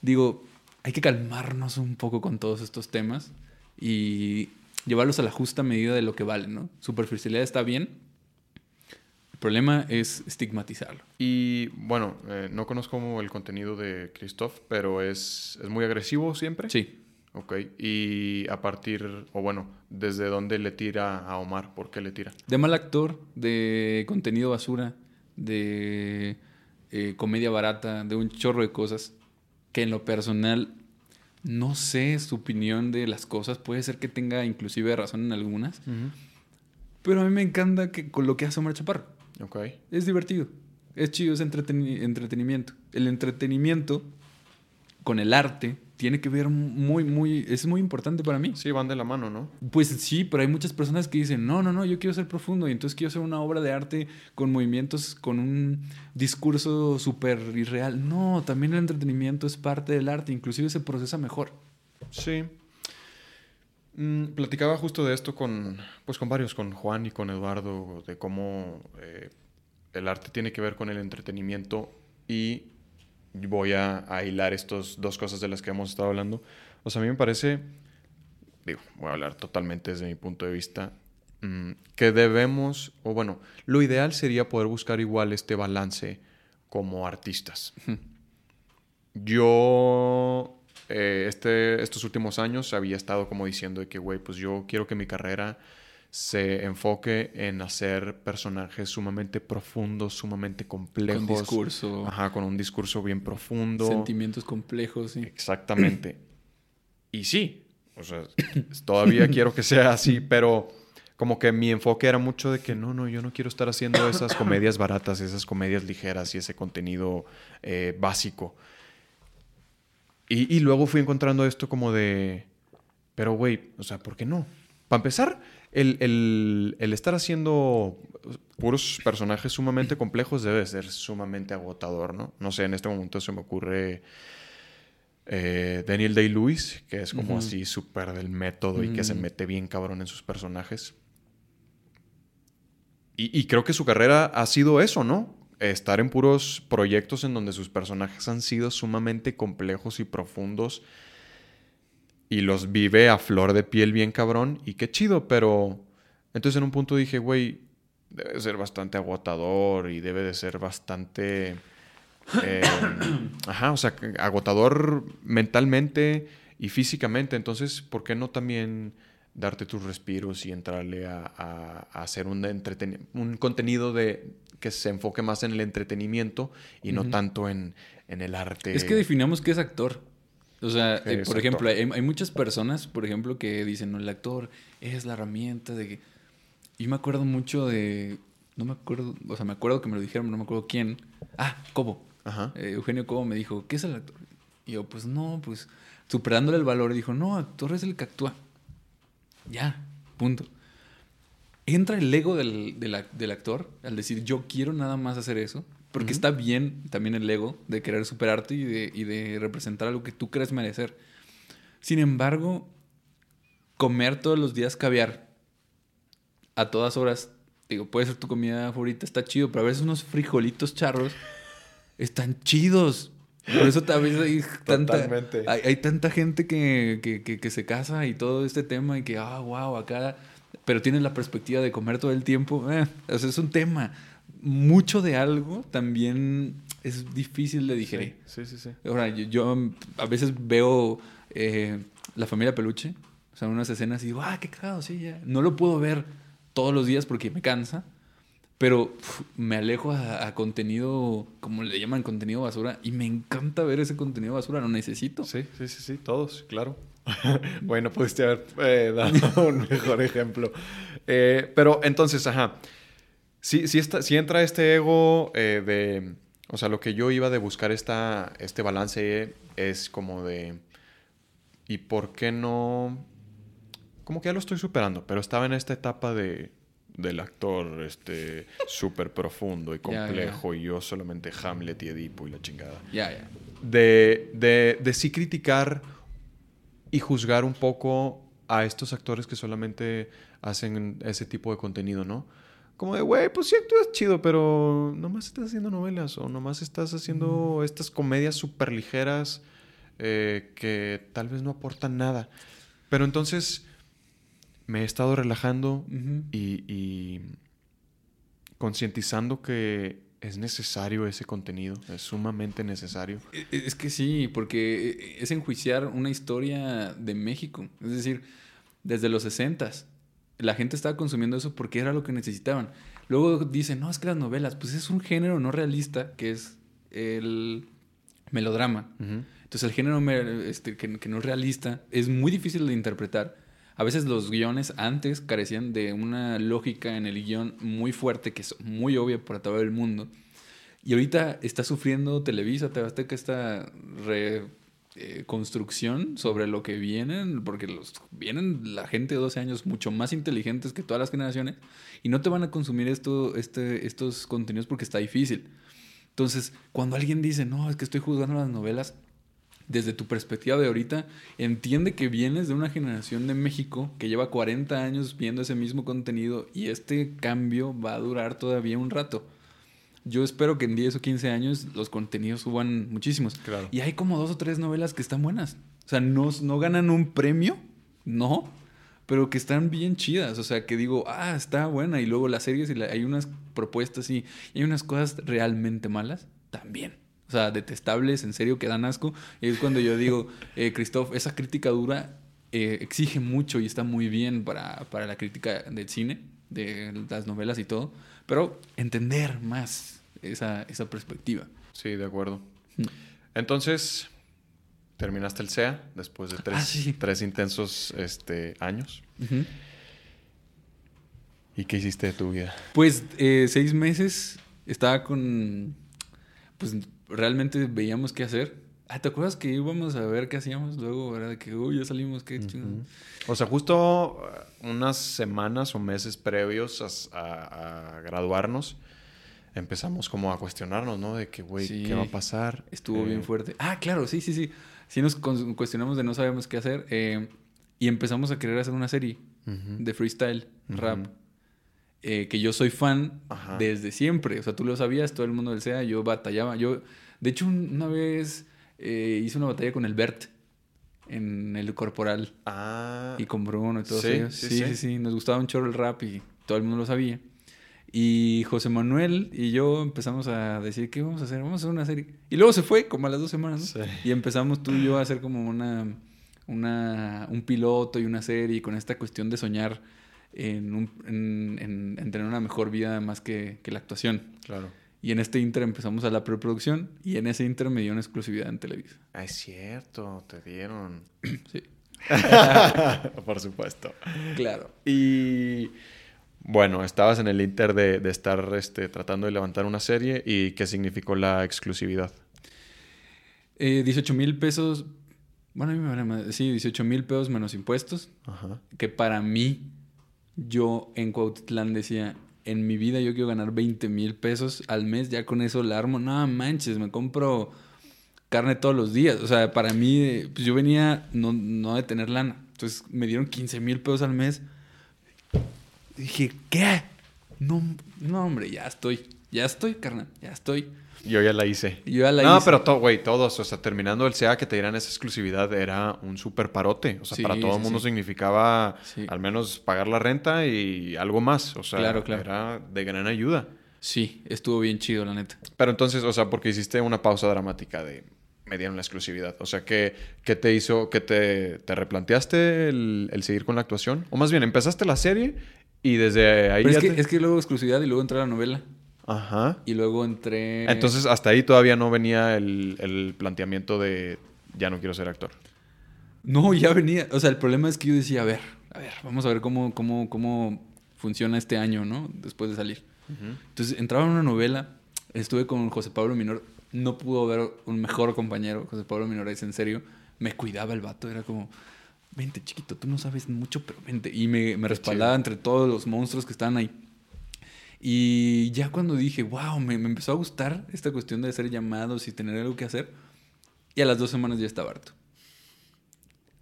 digo, hay que calmarnos un poco con todos estos temas y llevarlos a la justa medida de lo que valen, ¿no? Superficialidad está bien. El problema es estigmatizarlo. Y bueno, eh, no conozco el contenido de Christoph, pero es, es muy agresivo siempre. Sí. Ok, y a partir, o bueno, ¿desde dónde le tira a Omar? ¿Por qué le tira? De mal actor, de contenido basura, de eh, comedia barata, de un chorro de cosas que en lo personal no sé su opinión de las cosas, puede ser que tenga inclusive razón en algunas, pero a mí me encanta que con lo que hace Omar Chaparro. Okay. Es divertido, es chido, es entretenimiento. El entretenimiento con el arte tiene que ver muy, muy, es muy importante para mí. Sí, van de la mano, ¿no? Pues sí, pero hay muchas personas que dicen, no, no, no, yo quiero ser profundo y entonces quiero hacer una obra de arte con movimientos, con un discurso súper irreal. No, también el entretenimiento es parte del arte, inclusive se procesa mejor. Sí. Mm, platicaba justo de esto con, pues con varios, con Juan y con Eduardo, de cómo eh, el arte tiene que ver con el entretenimiento y voy a, hilar estas dos cosas de las que hemos estado hablando. O sea, a mí me parece, digo, voy a hablar totalmente desde mi punto de vista, mm, que debemos, o bueno, lo ideal sería poder buscar igual este balance como artistas. Yo, eh, este, estos últimos años había estado como diciendo de que, güey, pues yo quiero que mi carrera se enfoque en hacer personajes sumamente profundos, sumamente complejos. Con discurso. Ajá, con un discurso bien profundo. Sentimientos complejos, sí. Exactamente. y sí, o sea, todavía quiero que sea así, pero como que mi enfoque era mucho de que no, no, yo no quiero estar haciendo esas comedias baratas, esas comedias ligeras y ese contenido eh, básico. Y, y luego fui encontrando esto como de, pero güey, o sea, ¿por qué no? Para empezar, el, estar haciendo puros personajes sumamente complejos debe ser sumamente agotador, ¿no? No sé, en este momento se me ocurre eh, Daniel Day-Lewis, que es como así súper del método y que se mete bien cabrón en sus personajes. Y, y, creo que su carrera ha sido eso, ¿no? Estar en puros proyectos en donde sus personajes han sido sumamente complejos y profundos y los vive a flor de piel bien cabrón y qué chido, pero entonces en un punto dije, güey, debe ser bastante agotador y debe de ser bastante... Eh, ajá, o sea, agotador mentalmente y físicamente. Entonces, ¿por qué no también darte tus respiros y entrarle a, hacer un, un contenido de, que se enfoque más en el entretenimiento y no tanto en, en, el arte? Es que definamos qué es actor. O sea, eh, por ejemplo, hay, muchas personas, por ejemplo, que dicen, no, el actor es la herramienta de que... Y me acuerdo mucho de... No me acuerdo, o sea, me acuerdo que me lo dijeron, no me acuerdo quién. Ah, Cobo. Ajá. Eh, Eugenio Cobo me dijo, ¿qué es el actor? Y yo, pues no, pues superándole el valor, dijo, no, actor es el que actúa. Ya, punto. entra el ego del, del, del actor al decir yo quiero nada más hacer eso. Porque está bien también el ego de querer superarte y de, y de representar algo que tú crees merecer. Sin embargo, comer todos los días caviar a todas horas, digo, puede ser tu comida favorita, está chido, pero a veces unos frijolitos charros están chidos. Por eso también hay tanta, hay, hay, tanta gente que, que, que, se casa y todo este tema y que, ah, wow, acá, pero tienen la perspectiva de comer todo el tiempo. Eh, o sea, es un tema. Mucho de algo también es difícil de digerir. Sí, sí, sí. Ahora, yo, yo, a veces veo eh, La familia Peluche, o sea, unas escenas y digo, ah, qué cagado, sí, ya. No lo puedo ver todos los días porque me cansa. Pero me alejo a, contenido, como le llaman, contenido basura. Y me encanta ver ese contenido basura. Lo necesito. Sí, sí, sí, sí. Todos, claro. bueno, pudiste haber eh, dado un mejor ejemplo. Eh, pero entonces, ajá. Sí, sí, está, sí entra este ego eh, de... O sea, lo que yo iba de buscar esta, este balance es como de... ¿Y por qué no...? Como que ya lo estoy superando, pero estaba en esta etapa de del actor este súper profundo y complejo y yo solamente Hamlet y Edipo y la chingada. Ya, ya. De, de, de sí criticar y juzgar un poco a estos actores que solamente hacen ese tipo de contenido, ¿no? Como de, güey, pues sí actúas chido, pero nomás estás haciendo novelas o nomás estás haciendo mm. estas comedias súper ligeras eh, que tal vez no aportan nada. Pero entonces me he estado relajando y, concientizando que es necesario ese contenido, es sumamente necesario. E, e, es que sí, porque e, es enjuiciar una historia de México, es decir, desde los 60 la gente estaba consumiendo eso porque era lo que necesitaban. Luego dicen, no, es que las novelas, pues es un género no realista, que es el melodrama. Entonces el género este, que, que no es realista es muy difícil de interpretar a veces los guiones antes carecían de una lógica en el guion muy fuerte, que es muy obvia para todo el mundo. Y ahorita está sufriendo Televisa, que esta reconstrucción sobre lo que vienen, porque los, vienen la gente de 12 años mucho más inteligentes que todas las generaciones y no te van a consumir esto, este, estos contenidos porque está difícil. Entonces, cuando alguien dice, no, es que estoy juzgando las novelas, desde tu perspectiva de ahorita, entiende que vienes de una generación de México que lleva 40 años viendo ese mismo contenido y este cambio va a durar todavía un rato. Yo espero que en 10 o 15 años los contenidos suban muchísimos. Claro. Y hay como dos o tres novelas que están buenas. O sea, no, no ganan un premio, no, pero que están bien chidas. O sea, que digo, ah, está buena. Y luego las series, y hay unas propuestas y hay unas cosas realmente malas también. O sea, detestables, en serio, que dan asco. Y es cuando yo digo, eh, Christoph, esa crítica dura eh, exige mucho y está muy bien para, para la crítica del cine, de las novelas y todo. Pero entender más esa, esa perspectiva. Sí, de acuerdo. Mm. Entonces, terminaste el SEA después de tres, ah, tres intensos este, años. ¿Y qué hiciste de tu vida? Pues eh, seis meses estaba con pues realmente veíamos qué hacer. Ah, ¿te acuerdas que íbamos a ver qué hacíamos luego, verdad? De que, uy, ya salimos, qué chido. O sea, justo uh, unas semanas o meses previos a, graduarnos, empezamos como a cuestionarnos, ¿no? De que, güey, ¿qué va a pasar? Estuvo bien eh, fuerte. Ah, claro, sí, sí, sí. Sí nos cuestionamos de no sabemos qué hacer. Eh, y empezamos a querer hacer una serie de freestyle, rap. Eh, que yo soy fan desde siempre. O sea, tú lo sabías, todo el mundo del SEA, yo batallaba. Yo, de hecho, una vez hice una batalla con el Bert en el corporal. Ah. Y con Bruno y todo eso. Sí sí, sí Nos gustaba un chorro el rap y todo el mundo lo sabía. Y José Manuel y yo empezamos a decir, ¿qué vamos a hacer? Vamos a hacer una serie. Y luego se fue, como a las dos semanas, Y empezamos tú y yo a hacer como una, una, un piloto y una serie con esta cuestión de soñar en, un, en, tener una mejor vida más que, que, la actuación. Claro. Y en este inter empezamos a la preproducción y en ese inter me dio una exclusividad en Televisa. Ah, es cierto, te dieron. sí. Por supuesto. Claro. Y bueno, estabas en el inter de, de estar este, tratando de levantar una serie y ¿qué significó la exclusividad? Eh, 18 mil pesos. Bueno, a mí me van a... Sí, 18 mil pesos menos impuestos. Ajá. Que para mí yo en Cuautitlán decía, en mi vida yo quiero ganar 20 mil pesos al mes, ya con eso la armo. No manches, me compro carne todos los días. O sea, para mí, pues yo venía no, no de tener lana. Entonces me dieron 15 mil pesos al mes. Dije, ¿qué? No, no, hombre, ya estoy. Ya estoy, carnal, ya estoy. Yo ya la hice. Yo ya la no, hice. pero to- güey, todos, o sea, terminando el SEA que te dieran esa exclusividad era un súper parote. O sea, Sí, para todo el sí, mundo sí. significaba al menos pagar la renta y algo más. O sea, Claro, claro. era de gran ayuda. Sí, estuvo bien chido, la neta. Pero entonces, o sea, porque hiciste una pausa dramática de me dieron la exclusividad. O sea, ¿qué, qué te hizo? ¿Que te, te replanteaste el, el seguir con la actuación? O más bien, empezaste la serie y desde ahí Pero ya es que, te- es que luego exclusividad y luego entré a la novela. Ajá. Y luego entré... Entonces, hasta ahí todavía no venía el, el planteamiento de ya no quiero ser actor. No, ya venía. O sea, el problema es que yo decía, a ver, a ver, vamos a ver cómo, cómo, cómo funciona este año, ¿no? Después de salir. Entonces, entraba en una novela, estuve con José Pablo Minor, no pudo haber un mejor compañero, José Pablo Minor, es en serio, me cuidaba el vato, era como, vente chiquito, tú no sabes mucho, pero vente. Y me, me respaldaba entre todos los monstruos que estaban ahí. Y ya cuando dije, wow, me, me empezó a gustar esta cuestión de hacer llamados y tener algo que hacer, y a las dos semanas ya estaba harto.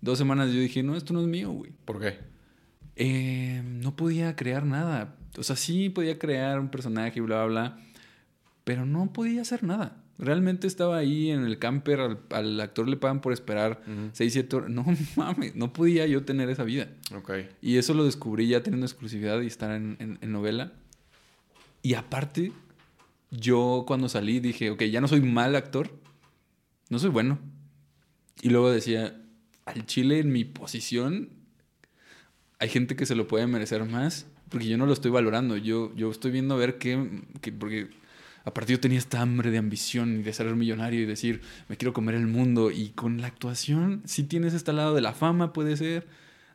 Dos semanas yo dije, no, esto no es mío, güey. ¿Por qué? Eh, no podía crear nada. O sea, sí podía crear un personaje, bla, bla, bla. Pero no podía hacer nada. Realmente estaba ahí en el camper, al, al actor le pagan por esperar Ujú. 6, 7 horas. No mames, no podía yo tener esa vida. Ok. Y eso lo descubrí ya teniendo exclusividad y estar en, en- en novela. Y aparte, yo cuando salí dije, ok, ya no soy mal actor, no soy bueno. Y luego decía, al chile en mi posición, hay gente que se lo puede merecer más, porque yo no lo estoy valorando. Yo, yo estoy viendo a ver qué, qué- porque aparte yo tenía esta hambre de ambición y de ser millonario y decir, me quiero comer el mundo. Y con la actuación, sí tienes este lado de la fama, puede ser,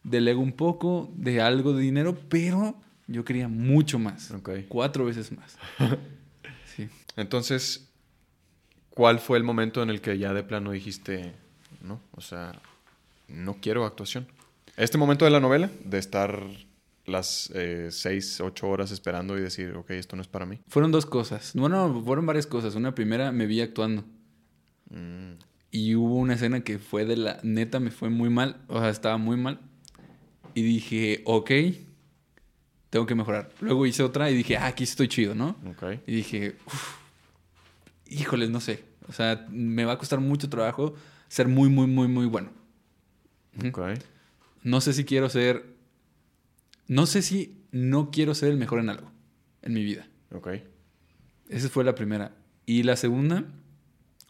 del ego un poco, de algo de dinero, pero yo quería mucho más. Ok. Cuatro veces más. Sí. Entonces, ¿cuál fue el momento en el que ya de plano dijiste, no? O sea, no quiero actuación. Este momento de la novela, de estar las eh, seis, ocho horas esperando y decir, ok, esto no es para mí. Fueron dos cosas. Bueno, fueron varias cosas. Una primera, me vi actuando. Mm, Y hubo una escena que fue de la neta, me fue muy mal, o sea, estaba muy mal. Y dije, ok, tengo que mejorar. Luego hice otra y dije, ah, aquí estoy chido, ¿no? ok. Y dije, "Uf, híjoles, no sé. O sea, me va a costar mucho trabajo ser muy, muy, muy, muy bueno. Ujú. Ok. No sé si quiero ser, no sé si no quiero ser el mejor en algo en mi vida. Ok. Esa fue la primera. Y la segunda,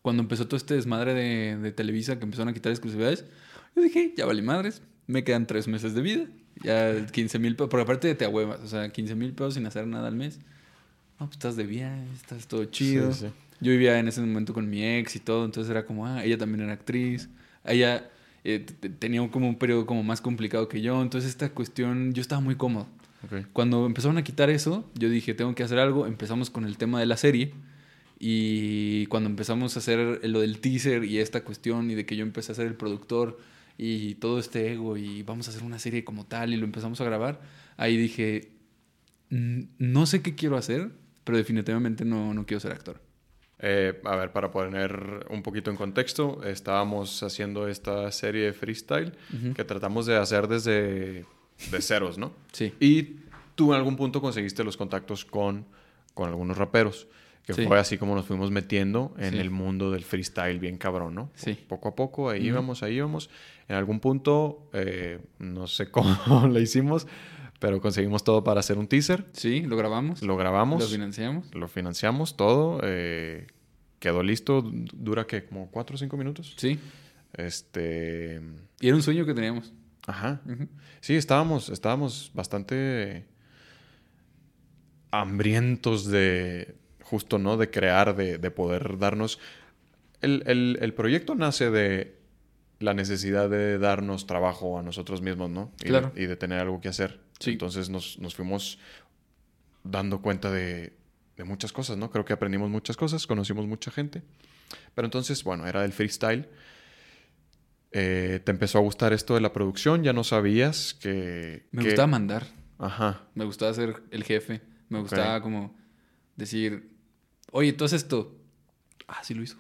cuando empezó todo este desmadre de, de Televisa que empezaron a quitar exclusividades, yo dije, ya vale madres, me quedan tres meses de vida, ya 15 mil pesos, porque aparte de te ahuevas, o sea, 15 mil pesos sin hacer nada al mes. No, pues estás de viaje, estás todo chido. Sí, sí. Yo vivía en ese momento con mi ex y todo, entonces era como, ah, ella también era actriz, ella eh, tenía como un periodo como más complicado que yo, entonces esta cuestión, yo estaba muy cómodo. Ok. Cuando empezaron a quitar eso, yo dije, tengo que hacer algo. Empezamos con el tema de la serie. Y cuando empezamos a hacer lo del teaser y esta cuestión, y de que yo empecé a ser el productor y todo este ego, y vamos a hacer una serie como tal, y lo empezamos a grabar, ahí dije, "Mm, no sé qué quiero hacer, pero definitivamente no, no quiero ser actor. Eh, a ver, para poner un poquito en contexto, estábamos haciendo esta serie de freestyle que tratamos de hacer desde de ceros, ¿no? Sí. Y tú en algún punto conseguiste los contactos con, con algunos raperos, que Sí. fue así como nos fuimos metiendo en Sí. el mundo del freestyle bien cabrón, ¿no? Sí. Poco a poco, ahí Ujú. íbamos, ahí íbamos. En algún punto, eh, no sé cómo lo hicimos, pero conseguimos todo para hacer un teaser. Sí, lo grabamos. Lo grabamos, Lo financiamos. lo financiamos todo, eh, quedó listo, du- dura que como cuatro o cinco minutos. Sí. Este, Y era un sueño que teníamos. ajá. Sí, estábamos, estábamos bastante hambrientos de, justo, ¿no? De crear, de, de poder darnos... El, el- el proyecto nace de la necesidad de darnos trabajo a nosotros mismos, ¿no? Y de- Claro. y de tener algo que hacer. Sí. Entonces nos, nos fuimos dando cuenta de, de muchas cosas, ¿no? Creo que aprendimos muchas cosas, conocimos mucha gente. Pero entonces, bueno, era del freestyle. Eh, te empezó a gustar esto de la producción, ya no sabías que... Me que- gustaba mandar. Ajá. Me gustaba ser el jefe. Me gustaba como decir, oye, tú haces esto. Ah, sí lo hizo.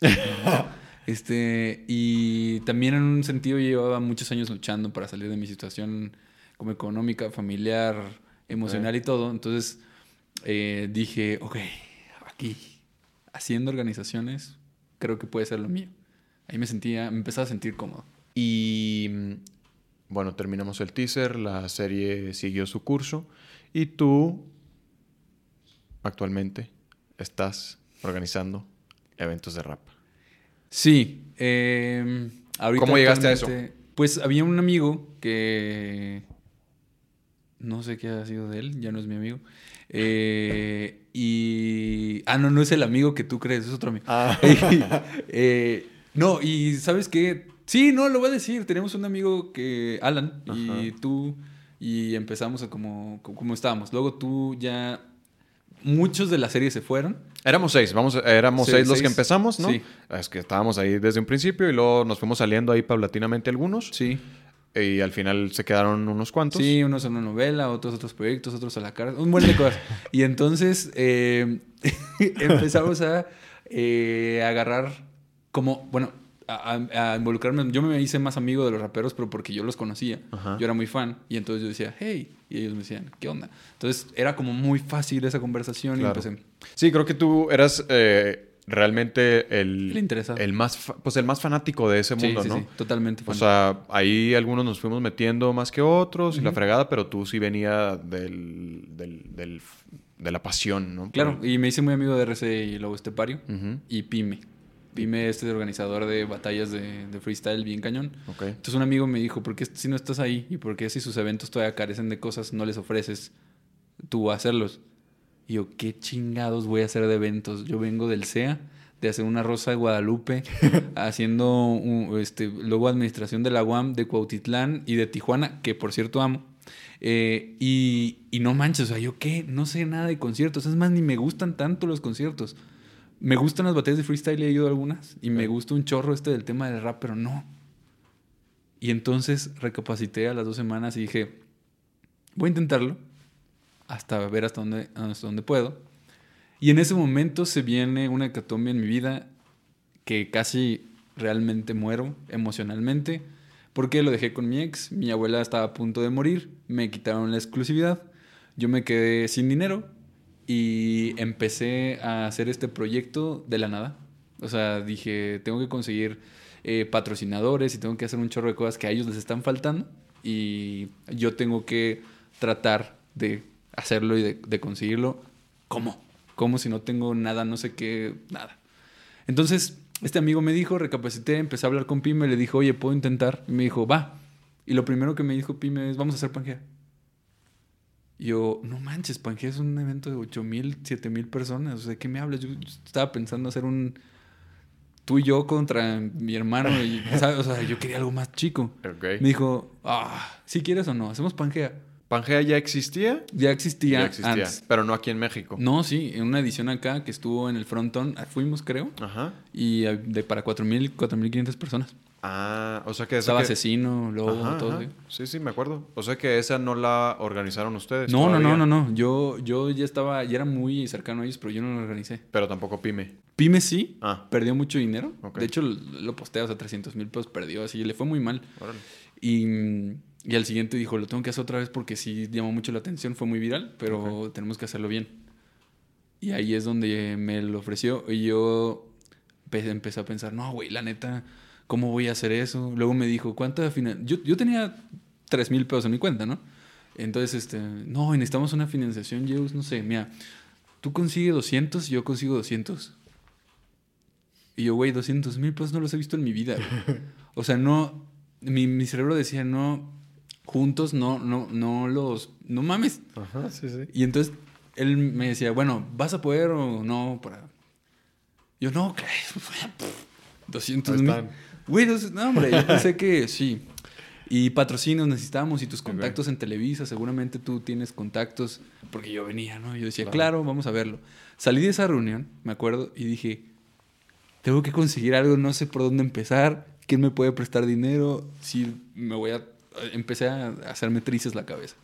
Este, y también en un sentido llevaba muchos años luchando para salir de mi situación como económica, familiar, emocional y todo. Entonces eh, dije, ok, aquí, haciendo organizaciones, creo que puede ser lo mío. Ahí me sentía, me empezaba a sentir cómodo. Y bueno, terminamos el teaser, la serie siguió su curso y tú actualmente estás organizando eventos de rap. Sí. eh, ahorita ¿Cómo llegaste a eso? Pues había un amigo que... No sé qué ha sido de él, ya no es mi amigo. Eh, y... Ah, no, no es el amigo que tú crees, es otro amigo. Ah. Eh, no, y ¿sabes qué? Sí, no, lo voy a decir. Tenemos un amigo que... Alan, y tú... Y empezamos a como, como estábamos. Luego tú ya... Muchos de la serie se fueron. Éramos seis, vamos, éramos Sí, seis los que empezamos, ¿no? Sí. Es que estábamos ahí desde un principio y luego nos fuimos saliendo ahí paulatinamente algunos Sí. Y al final se quedaron unos cuantos. Sí, unos a una novela, otros otros proyectos, otros a la cárcel, un buen de cosas. Y entonces eh, empezamos a eh, agarrar como, bueno, a, a- a involucrarme. Yo me hice más amigo de los raperos, pero porque yo los conocía. Ajá. Yo era muy fan. Y entonces yo decía, hey. Y ellos me decían, ¿qué onda? Entonces era como muy fácil esa conversación Claro. y empecé. Sí, creo que tú eras eh, realmente el, interesaba. el más pues el más fanático de ese Sí, mundo, sí, ¿no? sí, totalmente O sea, ahí algunos nos fuimos metiendo más que otros y la fregada, pero tú sí venía del, del, del- de la pasión, ¿no? claro, Por- y me hice muy amigo de RC y Lobo Estepario. Ujú, Y Pime. Pime, este organizador de batallas de, de freestyle bien cañón. Entonces un amigo me dijo, ¿por qué si no estás ahí? ¿Y por qué si sus eventos todavía carecen de cosas no les ofreces tú hacerlos? Y yo, ¿qué chingados voy a hacer de eventos? Yo vengo del CEA, de hacer una rosa de Guadalupe, haciendo un- este, luego administración de la UAM, de Cuautitlán y de Tijuana, que por cierto amo. Eh, y, y no manches, o sea, ¿yo qué? No sé nada de conciertos. Es más, ni me gustan tanto los conciertos. Me gustan las batallas de freestyle, he ido a algunas. Y me Ok. gusta un chorro este del tema del rap, pero no. Y entonces recapacité a las dos semanas y dije, voy a intentarlo hasta ver hasta dónde, hasta dónde puedo. Y en ese momento se viene una hecatombe en mi vida que casi realmente muero emocionalmente porque lo dejé con mi ex, mi abuela estaba a punto de morir, me quitaron la exclusividad, yo me quedé sin dinero y empecé a hacer este proyecto de la nada. O sea, dije, tengo que conseguir eh, patrocinadores y tengo que hacer un chorro de cosas que a ellos les están faltando y yo tengo que tratar de hacerlo y de, de conseguirlo. ¿Cómo? ¿Cómo si no tengo nada, no sé qué, nada? Entonces, este amigo me dijo, recapacité, empecé a hablar con Pime, le dijo, oye, ¿puedo intentar? Y me dijo, va. Y lo primero que me dijo Pime es, vamos a hacer Pangea. Y yo, no manches, Pangea es un evento de 8 mil, 7 mil personas. O sea, ¿de qué me hablas? Yo estaba pensando hacer un tú y yo contra mi hermano. O sea, yo quería algo más chico. Ok. Me dijo, ah, si quieres o no, hacemos Pangea. ¿Pangea ya existía? Ya existía, Ya existía, antes. pero no aquí en México. No, sí, en una edición acá que estuvo en el frontón, ah, fuimos creo, Ajá. y ah, de para 4.000, 4.500 personas. Ah, o sea que Estaba que- asesino, lobo, Ajá, todo. ajá. ¿sí? Sí, me acuerdo. O sea que esa no la organizaron ustedes. No, no, no, no, no. Yo, yo ya estaba, ya era muy cercano a ellos, pero yo no lo organicé. Pero tampoco Pyme. Pyme sí, Ah, perdió mucho dinero. De hecho, lo, posté, o sea, 300 mil pesos perdió, así, le fue muy mal. órale. Y, y al siguiente dijo, lo tengo que hacer otra vez porque sí llamó mucho la atención, fue muy viral, pero tenemos que hacerlo bien. Y ahí es donde me lo ofreció y yo empe- empecé a pensar, no, güey, la neta, ¿cómo voy a hacer eso? Luego me dijo, ¿cuánto financiación? Yo, yo tenía 3 mil pesos en mi cuenta, ¿no? Entonces, este, no, necesitamos una financiación, Zeus, no sé, mira, tú consigues 200 y yo consigo 200. Y yo, güey, 200 mil pesos no los he visto en mi vida. güey. O sea, no, mi, mi cerebro decía, no, juntos no, no, no los, no mames. Ajá, sí, sí. Y entonces él me decía, bueno, ¿vas a poder o no? Para... Yo, no, ¿qué? 200 Ahí mil. Güey, no, hombre, yo pensé que sí. Y patrocinios necesitamos y tus contactos en Televisa, seguramente tú tienes contactos, porque yo venía, ¿no? Yo decía, Claro. claro, vamos a verlo. Salí de esa reunión, me acuerdo, y dije, tengo que conseguir algo, no sé por dónde empezar, quién me puede prestar dinero, si me voy a... Empecé a hacerme trices la cabeza.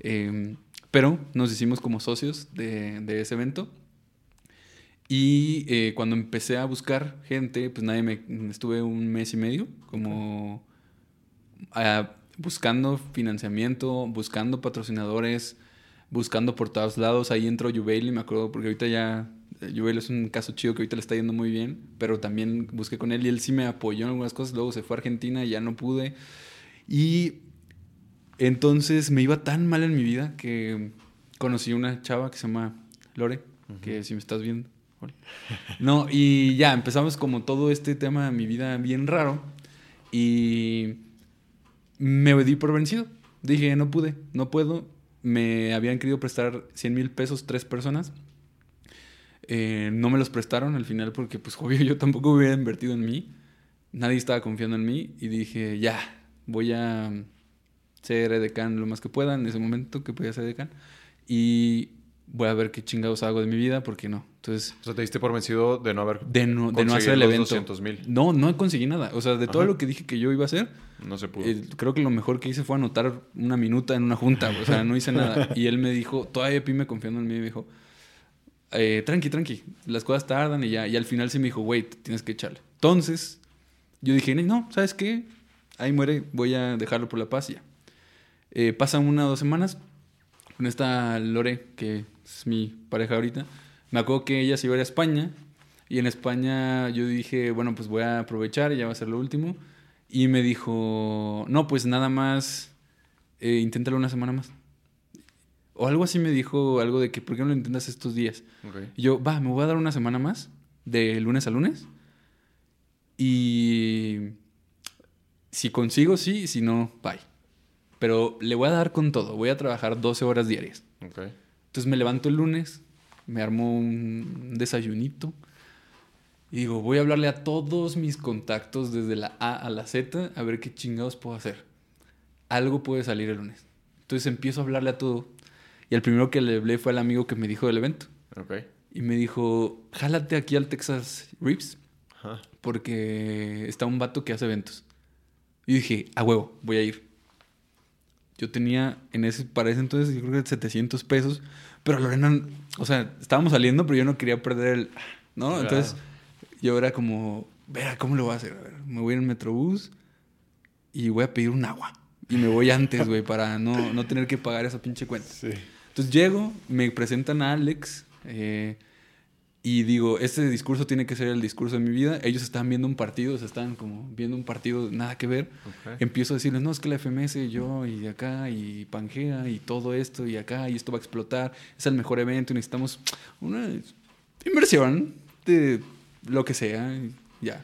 Em, pero nos hicimos como socios de, de ese evento. Y eh, cuando empecé a buscar gente, pues nadie me... Estuve un mes y medio como ah, buscando financiamiento, buscando patrocinadores, buscando por todos lados. Ahí entró Jubail me acuerdo, porque ahorita ya... Jubail es un caso chido que ahorita le está yendo muy bien, pero también busqué con él y él sí me apoyó en algunas cosas. Luego se fue a Argentina y ya no pude. Y entonces me iba tan mal en mi vida que conocí una chava que se llama Lore, que si me estás viendo no, y ya empezamos como todo este tema de mi vida bien raro. Y me di por vencido. Dije, no pude, no puedo. Me habían querido prestar 100 mil pesos tres personas. Eh, no me los prestaron al final porque, pues, obvio, yo tampoco hubiera invertido en mí. Nadie estaba confiando en mí. Y dije, ya, voy a ser edecán lo más que pueda en ese momento que podía ser edecán. Y voy a ver qué chingados hago de mi vida, porque no. Entonces, o sea, te diste por vencido de no haber de no, de no hacer el evento. No, no conseguí nada. O sea, de todo lo que dije que yo iba a hacer, no se pudo. Eh, creo que lo mejor que hice fue anotar una minuta en una junta. O sea, no hice nada. Y él me dijo, todavía Pi me confiando en mí, me dijo, eh, tranqui, tranqui, las cosas tardan y ya. Y al final sí me dijo, wait, tienes que echarle. Entonces, yo dije, no, ¿sabes qué? Ahí muere, voy a dejarlo por la paz y ya. Eh, pasan una o dos semanas, con esta Lore, que es mi pareja ahorita, me acuerdo que ella se iba a ir a España y en España yo dije, bueno, pues voy a aprovechar, ya va a ser lo último. Y me dijo, no, pues nada más, eh, inténtalo una semana más. O algo así me dijo, algo de que, ¿por qué no lo intentas estos días? Y yo, va, me voy a dar una semana más, de lunes a lunes. Y si consigo, sí, si no, bye. Pero le voy a dar con todo. Voy a trabajar 12 horas diarias. Entonces me levanto el lunes, me armo un desayunito. Y digo, voy a hablarle a todos mis contactos desde la A a la Z a ver qué chingados puedo hacer. Algo puede salir el lunes. Entonces empiezo a hablarle a todo. Y el primero que le hablé fue al amigo que me dijo del evento. Y me dijo, jálate aquí al Texas Rips. Porque está un vato que hace eventos. Y dije, a huevo, voy a ir. Yo tenía en ese, para ese entonces, yo creo que 700 pesos. Pero Lorena, o sea, estábamos saliendo, pero yo no quería perder el. ¿No? Entonces, yo era como, vea, ¿cómo lo voy a hacer? A ver, me voy en el metrobús y voy a pedir un agua. Y me voy antes, güey, para no, no, tener que pagar esa pinche cuenta. Sí. Entonces llego, me presentan a Alex. Eh, y digo, este discurso tiene que ser el discurso de mi vida. Ellos están viendo un partido, se están como viendo un partido, nada que ver. Empiezo a decirles, no, es que la FMS, yo y acá, y Pangea, y todo esto, y acá, y esto va a explotar. Es el mejor evento y necesitamos una inversión de lo que sea, ya.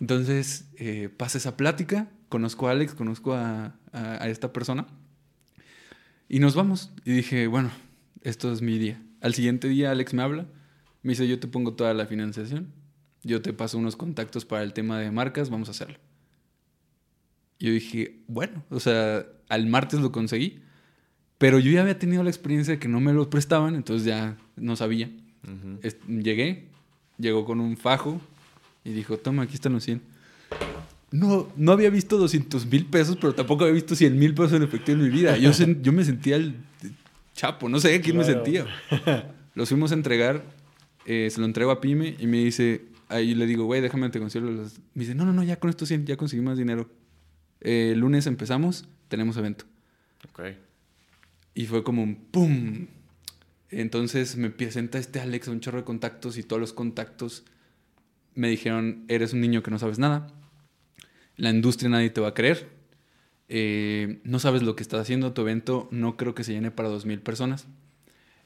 Entonces, eh, pasa esa plática, conozco a Alex, conozco a, a esta persona, y nos vamos. Y dije, bueno, esto es mi día. Al siguiente día, Alex me habla me dice, yo te pongo toda la financiación, yo te paso unos contactos para el tema de marcas, vamos a hacerlo. Yo dije, bueno, o sea, al martes lo conseguí, pero yo ya había tenido la experiencia de que no me lo prestaban, entonces ya no sabía. Llegué, llegó con un fajo y dijo, toma, aquí están los 100. No, no había visto 200 mil pesos, pero tampoco había visto 100 mil pesos en efectivo en mi vida. Yo, yo me sentía el chapo, no sé quién me sentía. Los fuimos a entregar eh, se lo entrego a Pyme y me dice, ahí le digo, güey, déjame te consigo los... Me dice, no, no, no, ya con esto ya conseguí más dinero. Eh, el lunes empezamos, tenemos evento. Ok. Y fue como un ¡pum! Entonces me presenta este Alex un chorro de contactos y todos los contactos me dijeron, eres un niño que no sabes nada, la industria nadie te va a creer, eh, no sabes lo que estás haciendo, tu evento no creo que se llene para 2.000 personas.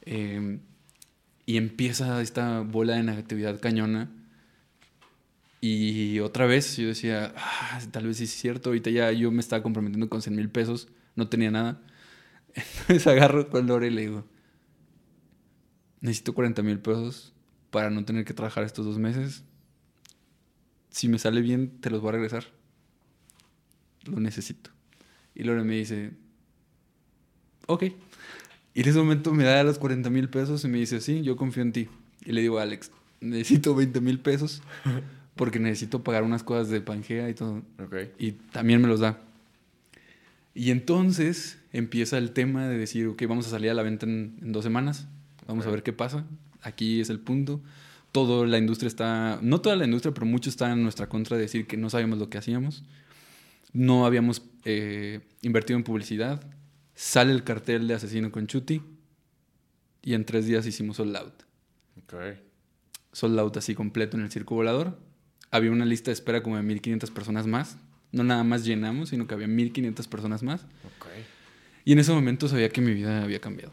Eh, y empieza esta bola de negatividad cañona. Y otra vez yo decía, ah, tal vez es cierto, ahorita ya yo me estaba comprometiendo con 100 mil pesos, no tenía nada. Entonces agarro con Lore y le digo, necesito 40 mil pesos para no tener que trabajar estos dos meses. Si me sale bien, te los voy a regresar. Lo necesito. Y Lore me dice, ok. Y en ese momento me da los 40 mil pesos y me dice, sí, yo confío en ti. Y le digo, Alex, necesito 20 mil pesos porque necesito pagar unas cosas de Pangea y todo. Y también me los da. Y entonces empieza el tema de decir, ok, vamos a salir a la venta en, en dos semanas, vamos a Ok. ver qué pasa. Aquí es el punto. Toda la industria está, no toda la industria, pero mucho está en nuestra contra de decir que no sabíamos lo que hacíamos. No habíamos eh, invertido en publicidad. Sale el cartel de Asesino con Chuti. Y en tres días hicimos sold out. Ok. Sold out así completo en el circo volador. Había una lista de espera como de 1500 personas más. No nada más llenamos, sino que había 1500 personas más. Ok. Y en ese momento sabía que mi vida había cambiado.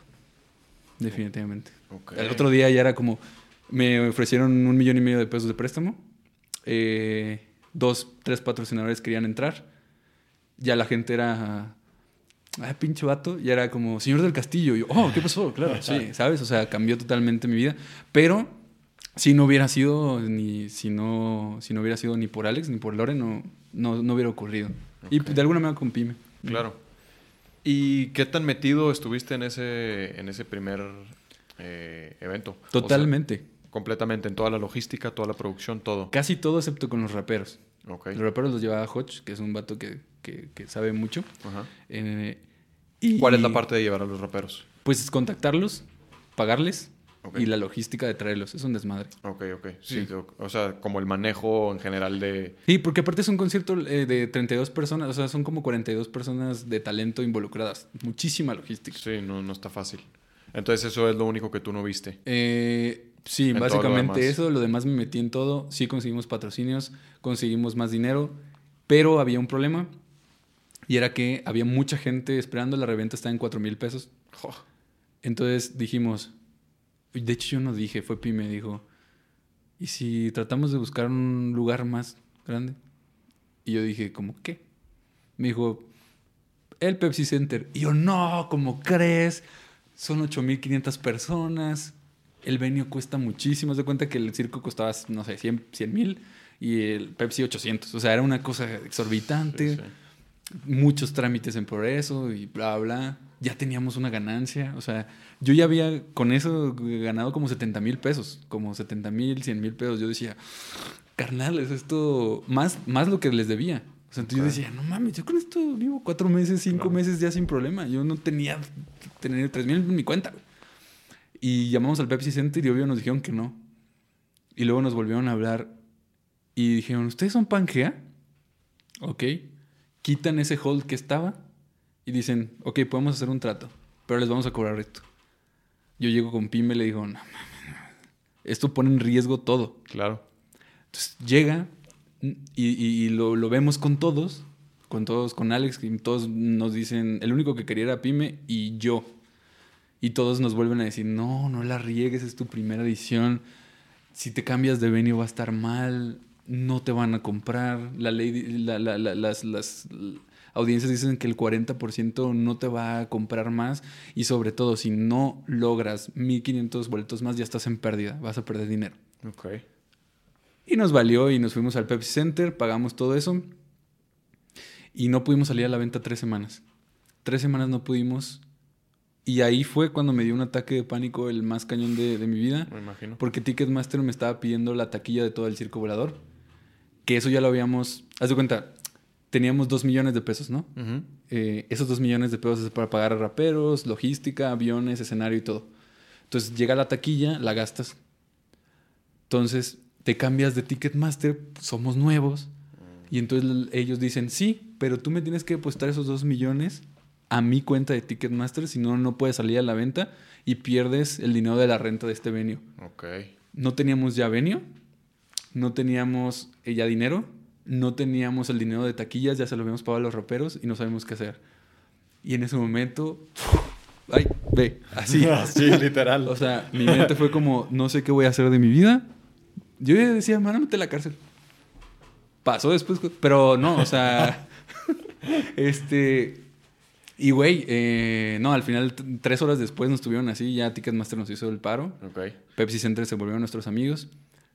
Definitivamente. Ok. El otro día ya era como, me ofrecieron un millón y medio de pesos de préstamo. Eh, dos, tres patrocinadores querían entrar. Ya la gente era, ah, pinche vato. Ya era como, señor del castillo. Y yo, oh, ¿qué pasó? Claro, sí, ¿sabes? O sea, cambió totalmente mi vida. Pero si no hubiera sido, ni, si no, si no hubiera sido ni por Alex ni por Lore, no, no, no hubiera ocurrido. Y de alguna manera con Pyme. Claro. ¿Y qué tan metido estuviste en ese, en ese primer eh, evento? O sea, Totalmente. completamente, en toda la logística, toda la producción, todo. Casi todo excepto con los raperos. Ok. Los raperos los llevaba Hodge, que es un vato que, que- que sabe mucho. Ajá. Eh, y, ¿Cuál es la parte de llevar a los raperos? Pues contactarlos, pagarles Ok. y la logística de traerlos. Es un desmadre. Ok, ok. Sí, Sí. o, sea, como el manejo en general de... Sí, porque aparte es un concierto eh, de 32 personas, o sea, son como 42 personas de talento involucradas. Muchísima logística. Sí, no, no está fácil. Entonces eso es lo único que tú no viste. Eh, sí, En lo básicamente demás. eso. Lo demás me metí en todo. Sí conseguimos patrocinios, conseguimos más dinero, pero había un problema. Y era que había mucha gente esperando. La reventa estaba en 4 mil pesos. Entonces dijimos, de hecho yo no dije, fue Pi me dijo, ¿y si tratamos de buscar un lugar más grande? Y yo dije, ¿cómo qué? Me dijo, el Pepsi Center. Y yo, no, ¿cómo crees? Son 8.500 personas. El venio cuesta muchísimo. Haz de cuenta que el circo costaba, no sé, 100 mil y el Pepsi 800. O sea, era una cosa exorbitante Sí, sí. Muchos trámites en progreso y bla, bla. Ya teníamos una ganancia. O sea, yo ya había con eso ganado como 70 mil pesos, como 70 mil, 100 mil pesos. Yo decía, carnal, es esto más, más lo que les debía. O sea, entonces yo decía, no mames, yo con esto vivo cuatro meses, cinco Claro. meses ya sin problema. Yo no tenía tener 3 mil en mi cuenta. Y llamamos al Pepsi Center y obvio nos dijeron que no. Y luego nos volvieron a hablar y dijeron, ¿ustedes son Pangea? Ok. Quitan ese hold que estaba y dicen, ok, podemos hacer un trato, pero les vamos a cobrar esto. Yo llego con Pime y le digo, no, esto pone en riesgo todo. Claro. Entonces llega y, y- y lo, lo vemos con todos, con todos, con Alex, y todos nos dicen, el único que quería era Pime y yo. Y todos nos vuelven a decir, no, no la riegues, es tu primera edición. Si te cambias de venue va a estar mal, no te van a comprar. La ley, la- la- la- las, las audiencias dicen que el 40% no te va a comprar más. Y sobre todo, si no logras 1500 boletos más, ya estás en pérdida, vas a perder dinero. Ok. Y nos valió y nos fuimos al Pepsi Center, pagamos todo eso y no pudimos salir a la venta tres semanas. Tres semanas no pudimos. Y ahí fue cuando me dio un ataque de pánico el más cañón de, de mi vida. Me imagino. Porque Ticketmaster me estaba pidiendo la taquilla de todo el circo volador. Que eso ya lo habíamos... Haz de cuenta, teníamos dos millones de pesos, ¿no? Eh, esos dos millones de pesos es para pagar a raperos, logística, aviones, escenario y todo. Entonces llega la taquilla, la gastas. Entonces te cambias de Ticketmaster, somos nuevos. Y entonces ellos dicen, sí, pero tú me tienes que depositar esos dos millones a mi cuenta de Ticketmaster, si no, no puedes salir a la venta y pierdes el dinero de la renta de este venio. Ok. No teníamos ya venio, no teníamos ya dinero, no teníamos el dinero de taquillas, ya se lo habíamos pagado a los raperos y no sabemos qué hacer. Y en ese momento, ay, ve, así. Sí, literal. O sea, mi mente fue como, no sé qué voy a hacer de mi vida. Yo ya decía, a la cárcel. Pasó después, pero no, o sea, este, y güey, eh, no, al final, tres horas después nos tuvieron así, ya Ticketmaster nos hizo el paro. Pepsi Center se volvieron nuestros amigos.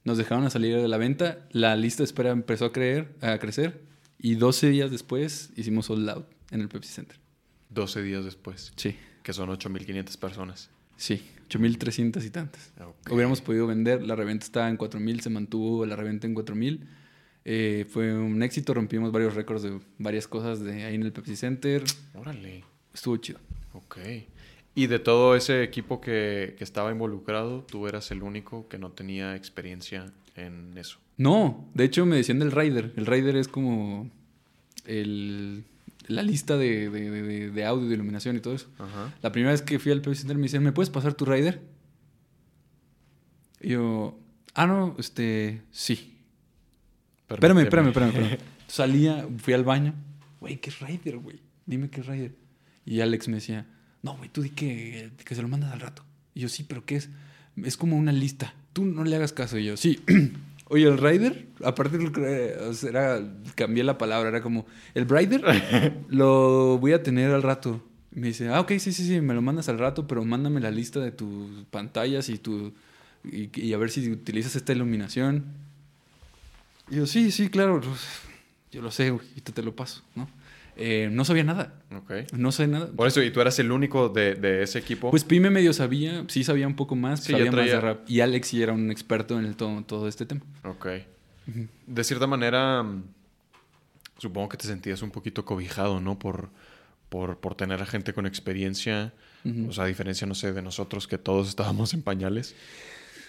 Nos dejaron a salir de la venta. La lista de espera empezó a, creer, a crecer. Y 12 días después hicimos sold out en el Pepsi Center. 12 días después, Sí, que son 8.500 personas. sí. 8.300 y tantas. Ok. Hubiéramos podido vender. La reventa estaba en 4.000. Se mantuvo la reventa en 4.000. Eh, fue un éxito, rompimos varios récords de varias cosas de ahí en el Pepsi Center. Órale. Estuvo chido. Ok. Y de todo ese equipo que, que estaba involucrado, tú eras el único que no tenía experiencia en eso. No, de hecho me decían del Rider. El Rider es como el, la lista de, de, de- de audio, de iluminación y todo eso. Ajá. La primera vez que fui al Pepsi Center me dicen, ¿me puedes pasar tu Rider? Y yo, ah, no, este, sí. Espérame, espérame, espérame, espérame. Salía, fui al baño. Güey, ¿qué es Rider, güey? Dime qué es Rider. Y Alex me decía, no, güey, tú di que, que se lo mandas al rato. Y yo, sí, pero ¿qué es? Es como una lista. Tú no le hagas caso. Y yo, sí. Oye, el Rider, aparte era, cambié la palabra, era como, el Rider lo voy a tener al rato. Y me dice, ah, ok, sí, sí, sí, me lo mandas al rato, pero mándame la lista de tus pantallas y tu y, y a ver si utilizas esta iluminación. Y yo, sí, sí, claro, pues, yo lo sé, güey, y te, te lo paso, ¿no? Eh, no sabía nada, Ok. no sé nada. Por eso, ¿y tú eras el único de, de ese equipo? Pues Pime medio sabía, sí sabía un poco más, Sí, sabía más de rap. Y Alex sí era un experto en el todo, todo este tema. Ok. De cierta manera, mm, supongo que te sentías un poquito cobijado, ¿no? Por, por, por tener a gente con experiencia. O sea, a diferencia, no sé, de nosotros que todos estábamos en pañales.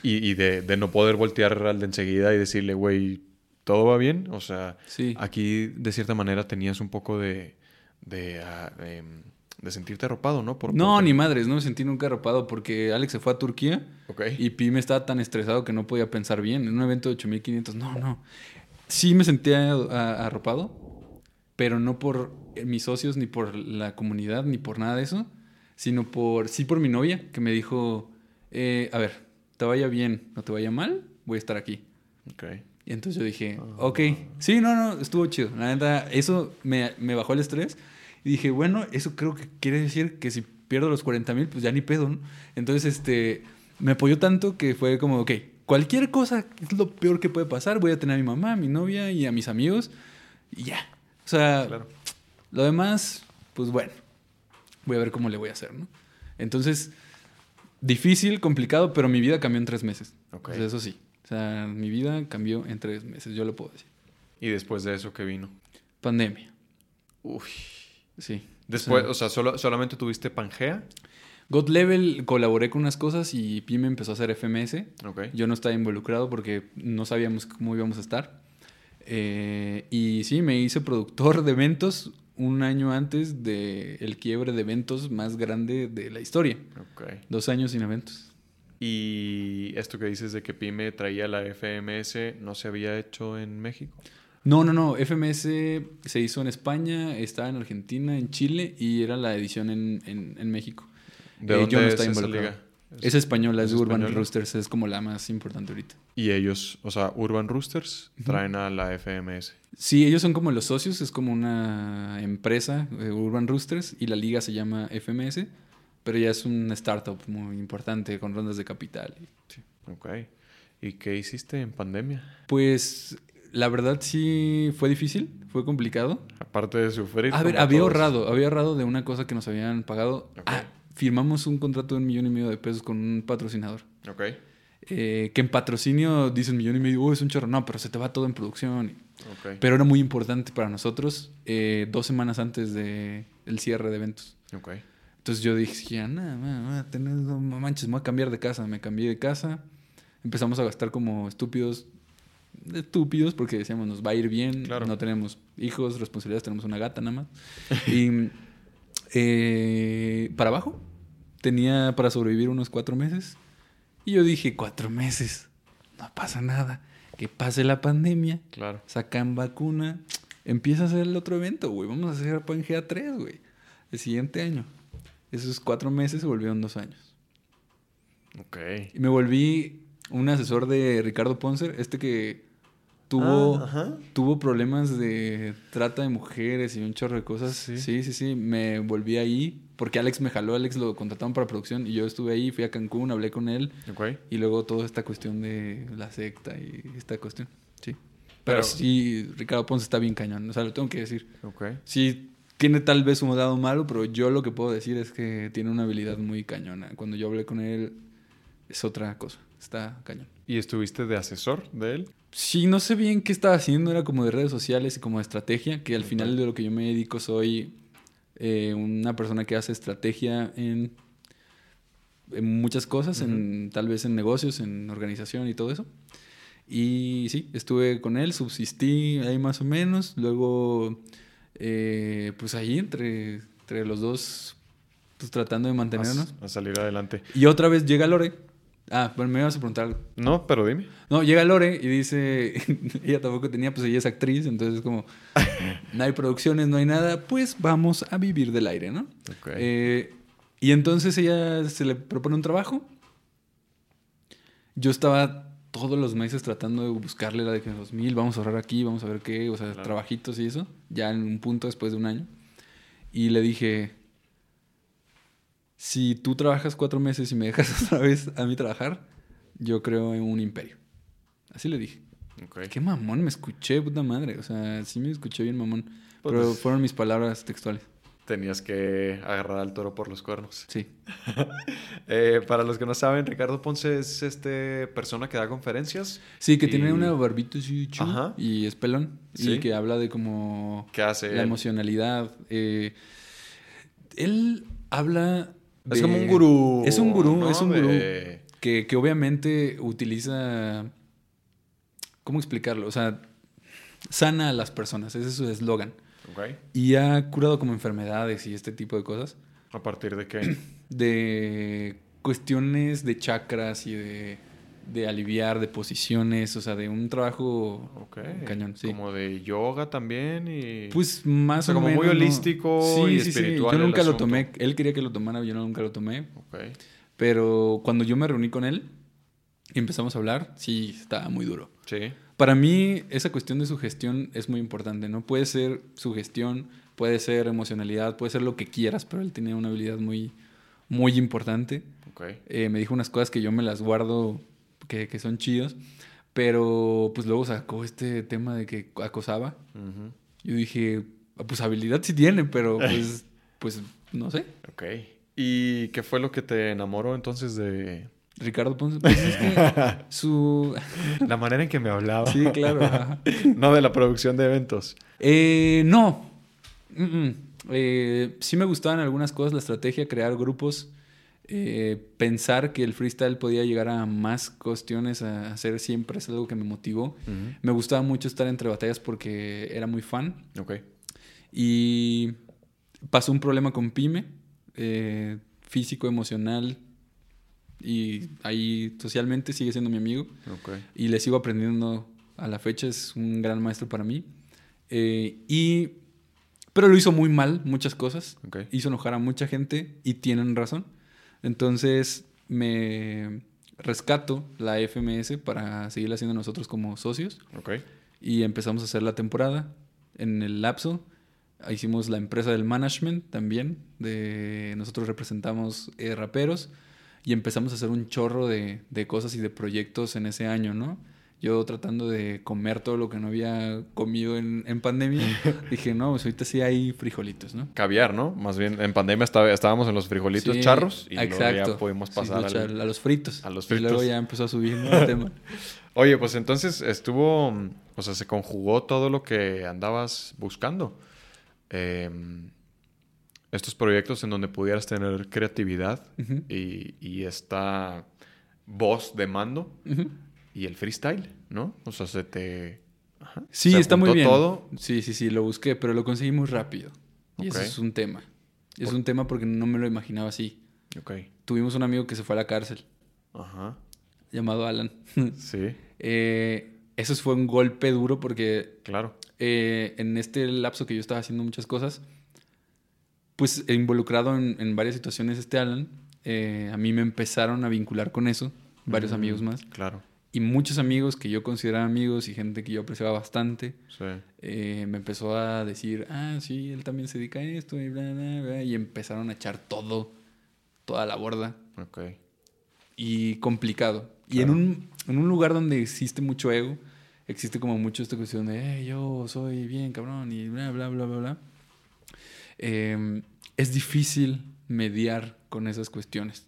Y, y de, de no poder voltear al de enseguida y decirle, güey, ¿todo va bien? O sea, Sí. aquí de cierta manera tenías un poco de, de, ah, de, de sentirte arropado, ¿no? Por- No, ni madres, no me sentí nunca arropado porque Alex se fue a Turquía Ok. y Pime estaba tan estresado que no podía pensar bien. En un evento de 8500, no, no. Sí me sentía a- arropado, pero no por mis socios, ni por la comunidad, ni por nada de eso, sino por, sí por mi novia, que me dijo, eh, a ver, te vaya bien o te vaya mal, voy a estar aquí. Y entonces yo dije, ok, sí, no, no, estuvo chido. La neta, eso me, me bajó el estrés. Y dije, bueno, eso creo que quiere decir que si pierdo los 40 mil, pues ya ni pedo, ¿no? Entonces, este, me apoyó tanto que fue como, ok, cualquier cosa es lo peor que puede pasar. Voy a tener a mi mamá, a mi novia y a mis amigos. Y ya. O sea, Claro. lo demás, pues bueno, voy a ver cómo le voy a hacer, ¿no? Entonces, difícil, complicado, pero mi vida cambió en tres meses. Ok. O sea, eso sí. O sea, mi vida cambió en tres meses, yo lo puedo decir. Y después de eso, ¿qué vino? Pandemia, Uy. sí. Después, O o sea, solo, solamente tuviste Pangea. God Level colaboré con unas cosas y Pime empezó a hacer FMS. Ok. Yo no estaba involucrado porque no sabíamos cómo íbamos a estar. Eh, y sí, me hice productor de eventos un año antes del quiebre de eventos más grande de la historia. Ok. Dos años sin eventos. Y esto que dices de que Pyme traía la FMS, ¿no se había hecho en México? No, no, no. FMS se hizo en España, estaba en Argentina, en Chile y era la edición en, en- en México. ¿De Eh, dónde yo no es estaba esa liga? Es española, es ¿es Urban española? Roosters, es como la más importante ahorita. Y ellos, o sea, Urban Roosters, traen a la FMS. Sí, ellos son como los socios, es como una empresa, eh, Urban Roosters, y la liga se llama FMS, pero ya es una startup muy importante con rondas de capital. Ok. ¿Y qué hiciste en pandemia? Pues la verdad sí fue difícil, fue complicado. Aparte de sufrir. A ver, había todos. ahorrado, había ahorrado de una cosa que nos habían pagado. Ok. Ah, firmamos un contrato de un millón y medio de pesos con un patrocinador. Ok. Eh, que en patrocinio dicen millón y medio, "Oh, es un chorro. No, pero se te va todo en producción. Ok. Pero era muy importante para nosotros eh, dos semanas antes del cierre de eventos. Ok. Entonces yo dije, nada, no manches, me voy a cambiar de casa. Me cambié de casa. Empezamos a gastar como estúpidos. Estúpidos porque decíamos, nos va a ir bien. Claro. No tenemos hijos, responsabilidades, tenemos una gata nada más. y eh, para abajo tenía para sobrevivir unos cuatro meses. Y yo dije, cuatro meses, no pasa nada. Que pase la pandemia, Claro. sacan vacuna, empieza a hacer el otro evento, güey. Vamos a hacer Pangea 3, güey. El siguiente año. Esos cuatro meses se volvieron dos años. Ok. Y me volví un asesor de Ricardo Poncer, este que tuvo, Ah, tuvo problemas de trata de mujeres y un chorro de cosas. Sí. Sí. sí, sí, Me volví ahí porque Alex me jaló, Alex lo contrataron para producción y yo estuve ahí, fui a Cancún, hablé con él Ok. y luego toda esta cuestión de la secta y esta cuestión. Sí. Pero, Pero- sí, Ricardo Ponce está bien cañón. O sea, lo tengo que decir. Ok. Sí, tiene tal vez un lado malo, pero yo lo que puedo decir es que tiene una habilidad muy cañona. Cuando yo hablé con él, es otra cosa. Está cañón. ¿Y estuviste de asesor de él? Sí, no sé bien qué estaba haciendo, era como de redes sociales y como de estrategia, que al final de lo que yo me dedico soy eh, una persona que hace estrategia en, en muchas cosas, en, tal vez en negocios, en organización y todo eso. Y sí, estuve con él, subsistí ahí más o menos, luego eh, pues ahí entre, entre los dos, pues tratando de mantenernos. A, a salir adelante. Y otra vez llega Lore. Ah, bueno, me ibas a preguntar algo. No, pero dime. No, llega Lore y dice, ella tampoco tenía, pues ella es actriz, entonces es como, no hay producciones, no hay nada, pues vamos a vivir del aire, ¿no? Ok. Eh, y entonces ella se le propone un trabajo. Yo estaba todos los meses tratando de buscarle la de que 2000, vamos a ahorrar aquí, vamos a ver qué, o sea, Claro. trabajitos y eso, ya en un punto después de un año. Y le dije, si tú trabajas cuatro meses y me dejas otra vez a mí trabajar, yo creo en un imperio. Así le dije. Ok. Qué mamón, me escuché, puta madre. O sea, sí me escuché bien mamón. Pues- Pero fueron mis palabras textuales. Tenías que agarrar al toro por los cuernos. Sí. Eh, para los que no saben, Ricardo Ponce es este persona que da conferencias. Sí, que Y- tiene una barbita Ajá. y es pelón. Sí. Y que habla de como ¿Qué hace? la él? emocionalidad. eh, él habla. Es como un gurú. Es un gurú, ¿no? es un gurú. De- Que, que obviamente utiliza. ¿Cómo explicarlo? O sea, sana a las personas. Ese es su eslogan. Y ha curado como enfermedades y este tipo de cosas. ¿A partir de qué? de cuestiones de chakras y de, de aliviar, de posiciones, o sea, de un trabajo cañón, sí. Como de yoga también y... Pues más O sea, o como menos. muy ¿no? holístico y espiritual Yo nunca lo tomé. Él quería que lo tomara, yo nunca lo tomé. Pero cuando yo me reuní con él y empezamos a hablar, sí, estaba muy duro. Sí. Para mí, esa cuestión de sugestión es muy importante, ¿no? Puede ser sugestión, puede ser emocionalidad, puede ser lo que quieras, pero él tenía una habilidad muy, muy importante. Ok. Eh, me dijo unas cosas que yo me las guardo, que, que son chidos, pero pues luego sacó este tema de que acosaba. Ujú. Yo dije, "Ah, pues habilidad sí tiene, pero pues, pues no sé. Ok. ¿Y qué fue lo que te enamoró entonces de Ricardo Ponce, pues es que su... la manera en que me hablaba? Sí, claro. ajá. no de la producción de eventos. Eh, no. Mm, mm. Eh, sí me gustaban algunas cosas, la estrategia, crear grupos, eh, pensar que el freestyle podía llegar a más cuestiones, a hacer siempre es algo que me motivó. Me gustaba mucho estar entre batallas porque era muy fan. Ok. Y pasó un problema con Pyme, eh, físico, emocional, y ahí socialmente sigue siendo mi amigo y le sigo aprendiendo a la fecha, es un gran maestro para mí. Eh, y, pero lo hizo muy mal, muchas cosas, Ok. hizo enojar a mucha gente y tienen razón. Entonces me rescato la FMS para seguirla haciendo nosotros como socios y empezamos a hacer la temporada en el lapso. Hicimos la empresa del management también, de nosotros representamos eh, raperos y empezamos a hacer un chorro de, de cosas y de proyectos en ese año, ¿no? Yo tratando de comer todo lo que no había comido en, en pandemia, dije, no, pues ahorita sí hay frijolitos, ¿no? Caviar, ¿no? Más bien, en pandemia estaba- estábamos en los frijolitos Sí, charros y luego exacto. ya pudimos Sí, pasar los al- a los fritos. a los Y luego fritos. ya empezó a subir ¿no? el tema. Oye, pues entonces estuvo, o sea, se conjugó todo lo que andabas buscando. Em, estos proyectos en donde pudieras tener creatividad y, y esta voz de mando y el freestyle, ¿no? O sea, se te... ajá, Sí, se está muy bien. todo. Sí, sí, sí, lo busqué, pero lo conseguí muy rápido. Y eso es un tema. Es Por- un tema porque no me lo imaginaba así. Ok. Tuvimos un amigo que se fue a la cárcel, Ajá. llamado Alan. Sí, Eh, eso fue un golpe duro porque claro. eh, en este lapso que yo estaba haciendo muchas cosas, pues involucrado en, en varias situaciones este Alan, eh, a mí me empezaron a vincular con eso, varios Mm, amigos más, Claro. y muchos amigos que yo consideraba amigos y gente que yo apreciaba bastante, Sí. eh, me empezó a decir, ah, sí, él también se dedica a esto, y bla, bla, bla, y empezaron a echar todo, toda la borda, Ok. y complicado. Y en un, en un lugar donde existe mucho ego, existe como mucho esta cuestión de, "Eh, yo soy bien cabrón, y bla, bla, bla, bla, bla. Eh, es difícil mediar con esas cuestiones.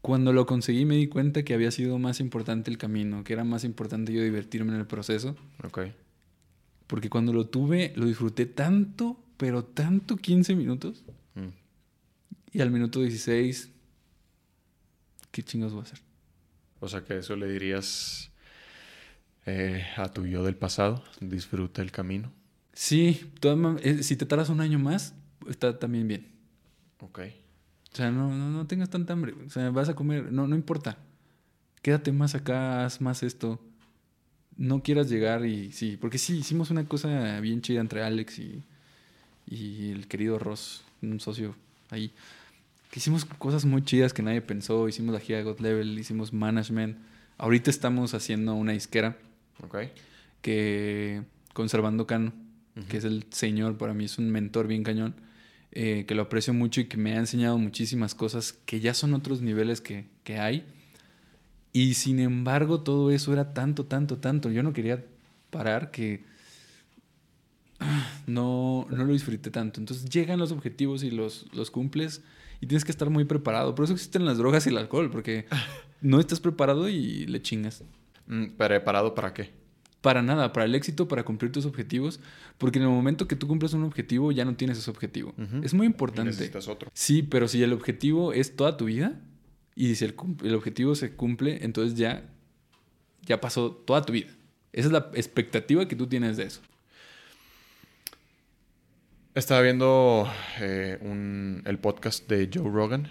Cuando lo conseguí me di cuenta que había sido más importante el camino, que era más importante yo divertirme en el proceso. Ok. Porque cuando lo tuve, lo disfruté tanto, pero tanto 15 minutos. Mm. Y al minuto 16, ¿qué chingos voy a hacer? O sea que eso le dirías eh, a tu yo del pasado, disfruta el camino. Sí, toda eh, si te tardas un año más, está también bien. Ok. O sea, no, no, no tengas tanta hambre. O sea, vas a comer, no, no importa. Quédate más acá, haz más esto. No quieras llegar y sí, porque sí, hicimos una cosa bien chida entre Alex y, y el querido Ross, un socio ahí. Que hicimos cosas muy chidas que nadie pensó. Hicimos la gira de God Level, hicimos management. Ahorita estamos haciendo una disquera Ok. que conservando Cano, que es el señor, para mí es un mentor bien cañón, eh, que lo aprecio mucho y que me ha enseñado muchísimas cosas que ya son otros niveles que, que hay. Y sin embargo, todo eso era tanto, tanto, tanto. Yo no quería parar que no, no lo disfruté tanto. Entonces llegan los objetivos y los, los cumples y tienes que estar muy preparado. Por eso existen las drogas y el alcohol, porque no estás preparado y le chingas. Mm, ¿Preparado para qué? Para nada, para el éxito, para cumplir tus objetivos, porque en el momento que tú cumples un objetivo ya no tienes ese objetivo. Es muy Y importante. necesitas otro. Sí, pero si el objetivo es toda tu vida y si el, objetivo se cumple, entonces ya, ya pasó toda tu vida. Esa es la expectativa que tú tienes de eso. Estaba viendo eh, un- el podcast de Joe Rogan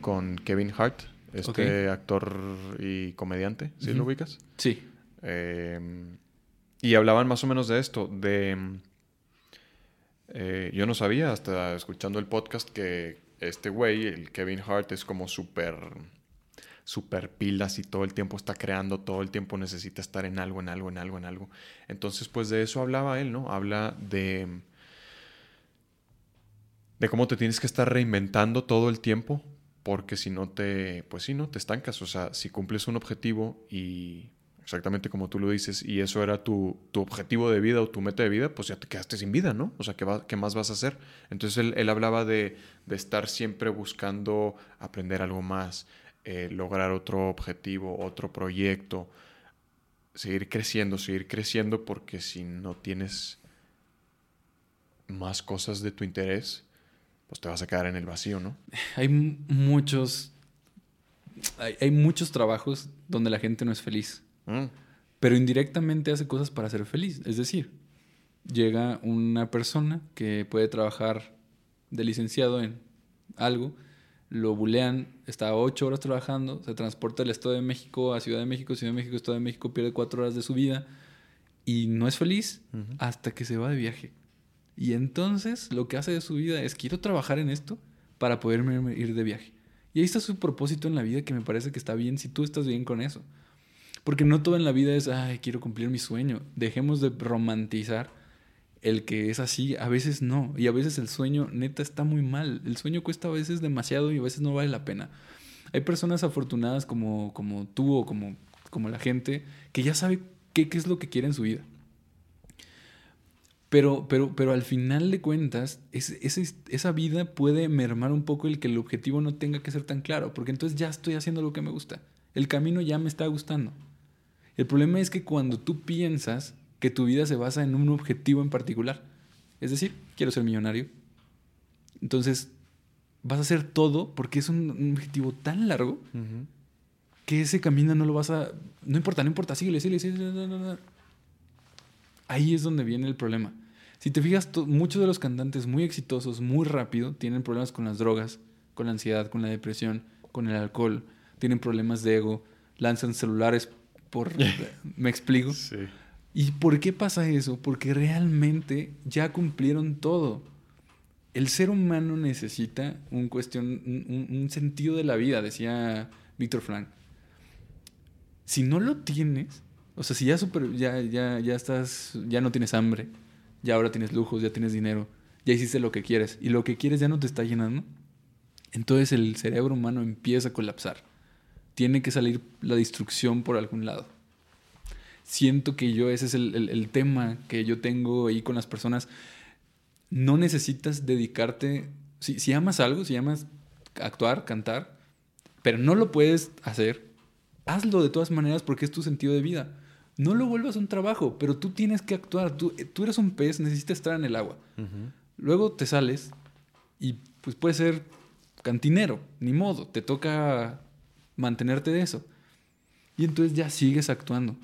con Kevin Hart, este actor y comediante, ¿sí lo ubicas? Sí. Eh, y hablaban más o menos de esto, de... eh, yo no sabía hasta escuchando el podcast que este güey, el Kevin Hart, es como súper... Súper pilas y todo el tiempo está creando, todo el tiempo necesita estar en algo, en algo, en algo, en algo. Entonces, pues de eso hablaba él, ¿no? Habla de... De cómo te tienes que estar reinventando todo el tiempo, porque si no te, pues sí, no te estancas. O sea, si cumples un objetivo y exactamente como tú lo dices, y eso era tu, tu objetivo de vida o tu meta de vida, pues ya te quedaste sin vida, ¿no? O sea, ¿qué, qué más vas a hacer? Entonces él, él hablaba de, de estar siempre buscando aprender algo más, eh, lograr otro objetivo, otro proyecto, seguir creciendo, seguir creciendo, porque si no tienes más cosas de tu interés, pues te vas a quedar en el vacío, ¿no? Hay muchos. Hay, hay muchos trabajos donde la gente no es feliz. Mm, pero indirectamente hace cosas para ser feliz. Es decir, llega una persona que puede trabajar de licenciado en algo, lo bulean, está ocho horas trabajando, se transporta del Estado de México a Ciudad de México, Ciudad de México, Estado de México, pierde cuatro horas de su vida y no es feliz hasta que se va de viaje. Y entonces lo que hace de su vida es quiero trabajar en esto para poderme ir de viaje. Y ahí está su propósito en la vida que me parece que está bien si tú estás bien con eso. Porque no todo en la vida es, ay, quiero cumplir mi sueño. Dejemos de romantizar el que es así. A veces no. Y a veces el sueño neta está muy mal. El sueño cuesta a veces demasiado y a veces no vale la pena. Hay personas afortunadas como, como tú o como, como la gente que ya sabe qué, qué es lo que quiere en su vida. Pero, pero, pero al final de cuentas, es- esa vida puede mermar un poco el que el objetivo no tenga que ser tan claro, porque entonces ya estoy haciendo lo que me gusta. El camino ya me está gustando. El problema es que cuando tú piensas que tu vida se basa en un objetivo en particular, es decir, quiero ser millonario, entonces vas a hacer todo porque es un, un objetivo tan largo que ese camino no lo vas a... No importa, no importa, síguele, síguele, síguele. no, no, no. Ahí es donde viene el problema. Si te fijas, muchos de los cantantes muy exitosos, muy rápido, tienen problemas con las drogas, con la ansiedad, con la depresión, con el alcohol, tienen problemas de ego, lanzan celulares por... ¿Me explico? Sí. ¿Y por qué pasa eso? Porque realmente ya cumplieron todo. El ser humano necesita un, cuestión, un, sentido de la vida, decía Víctor Frank. Si no lo tienes, o sea, si ya, super- ya, ya, ya estás, ya no tienes hambre, ya ahora tienes lujos, ya tienes dinero, ya hiciste lo que quieres y lo que quieres ya no te está llenando, entonces el cerebro humano empieza a colapsar. Tiene que salir la destrucción por algún lado siento que yo, ese es el, el- el tema que yo tengo ahí con las personas. No necesitas dedicarte, si, si amas algo, si amas actuar, cantar, pero no lo puedes hacer, hazlo de todas maneras porque es tu sentido de vida. No lo vuelvas un trabajo, pero tú tienes que actuar. Tú, tú eres un pez, necesitas estar en el agua. Luego te sales y pues puede ser cantinero, ni modo, te toca mantenerte de eso. Y entonces ya sigues actuando.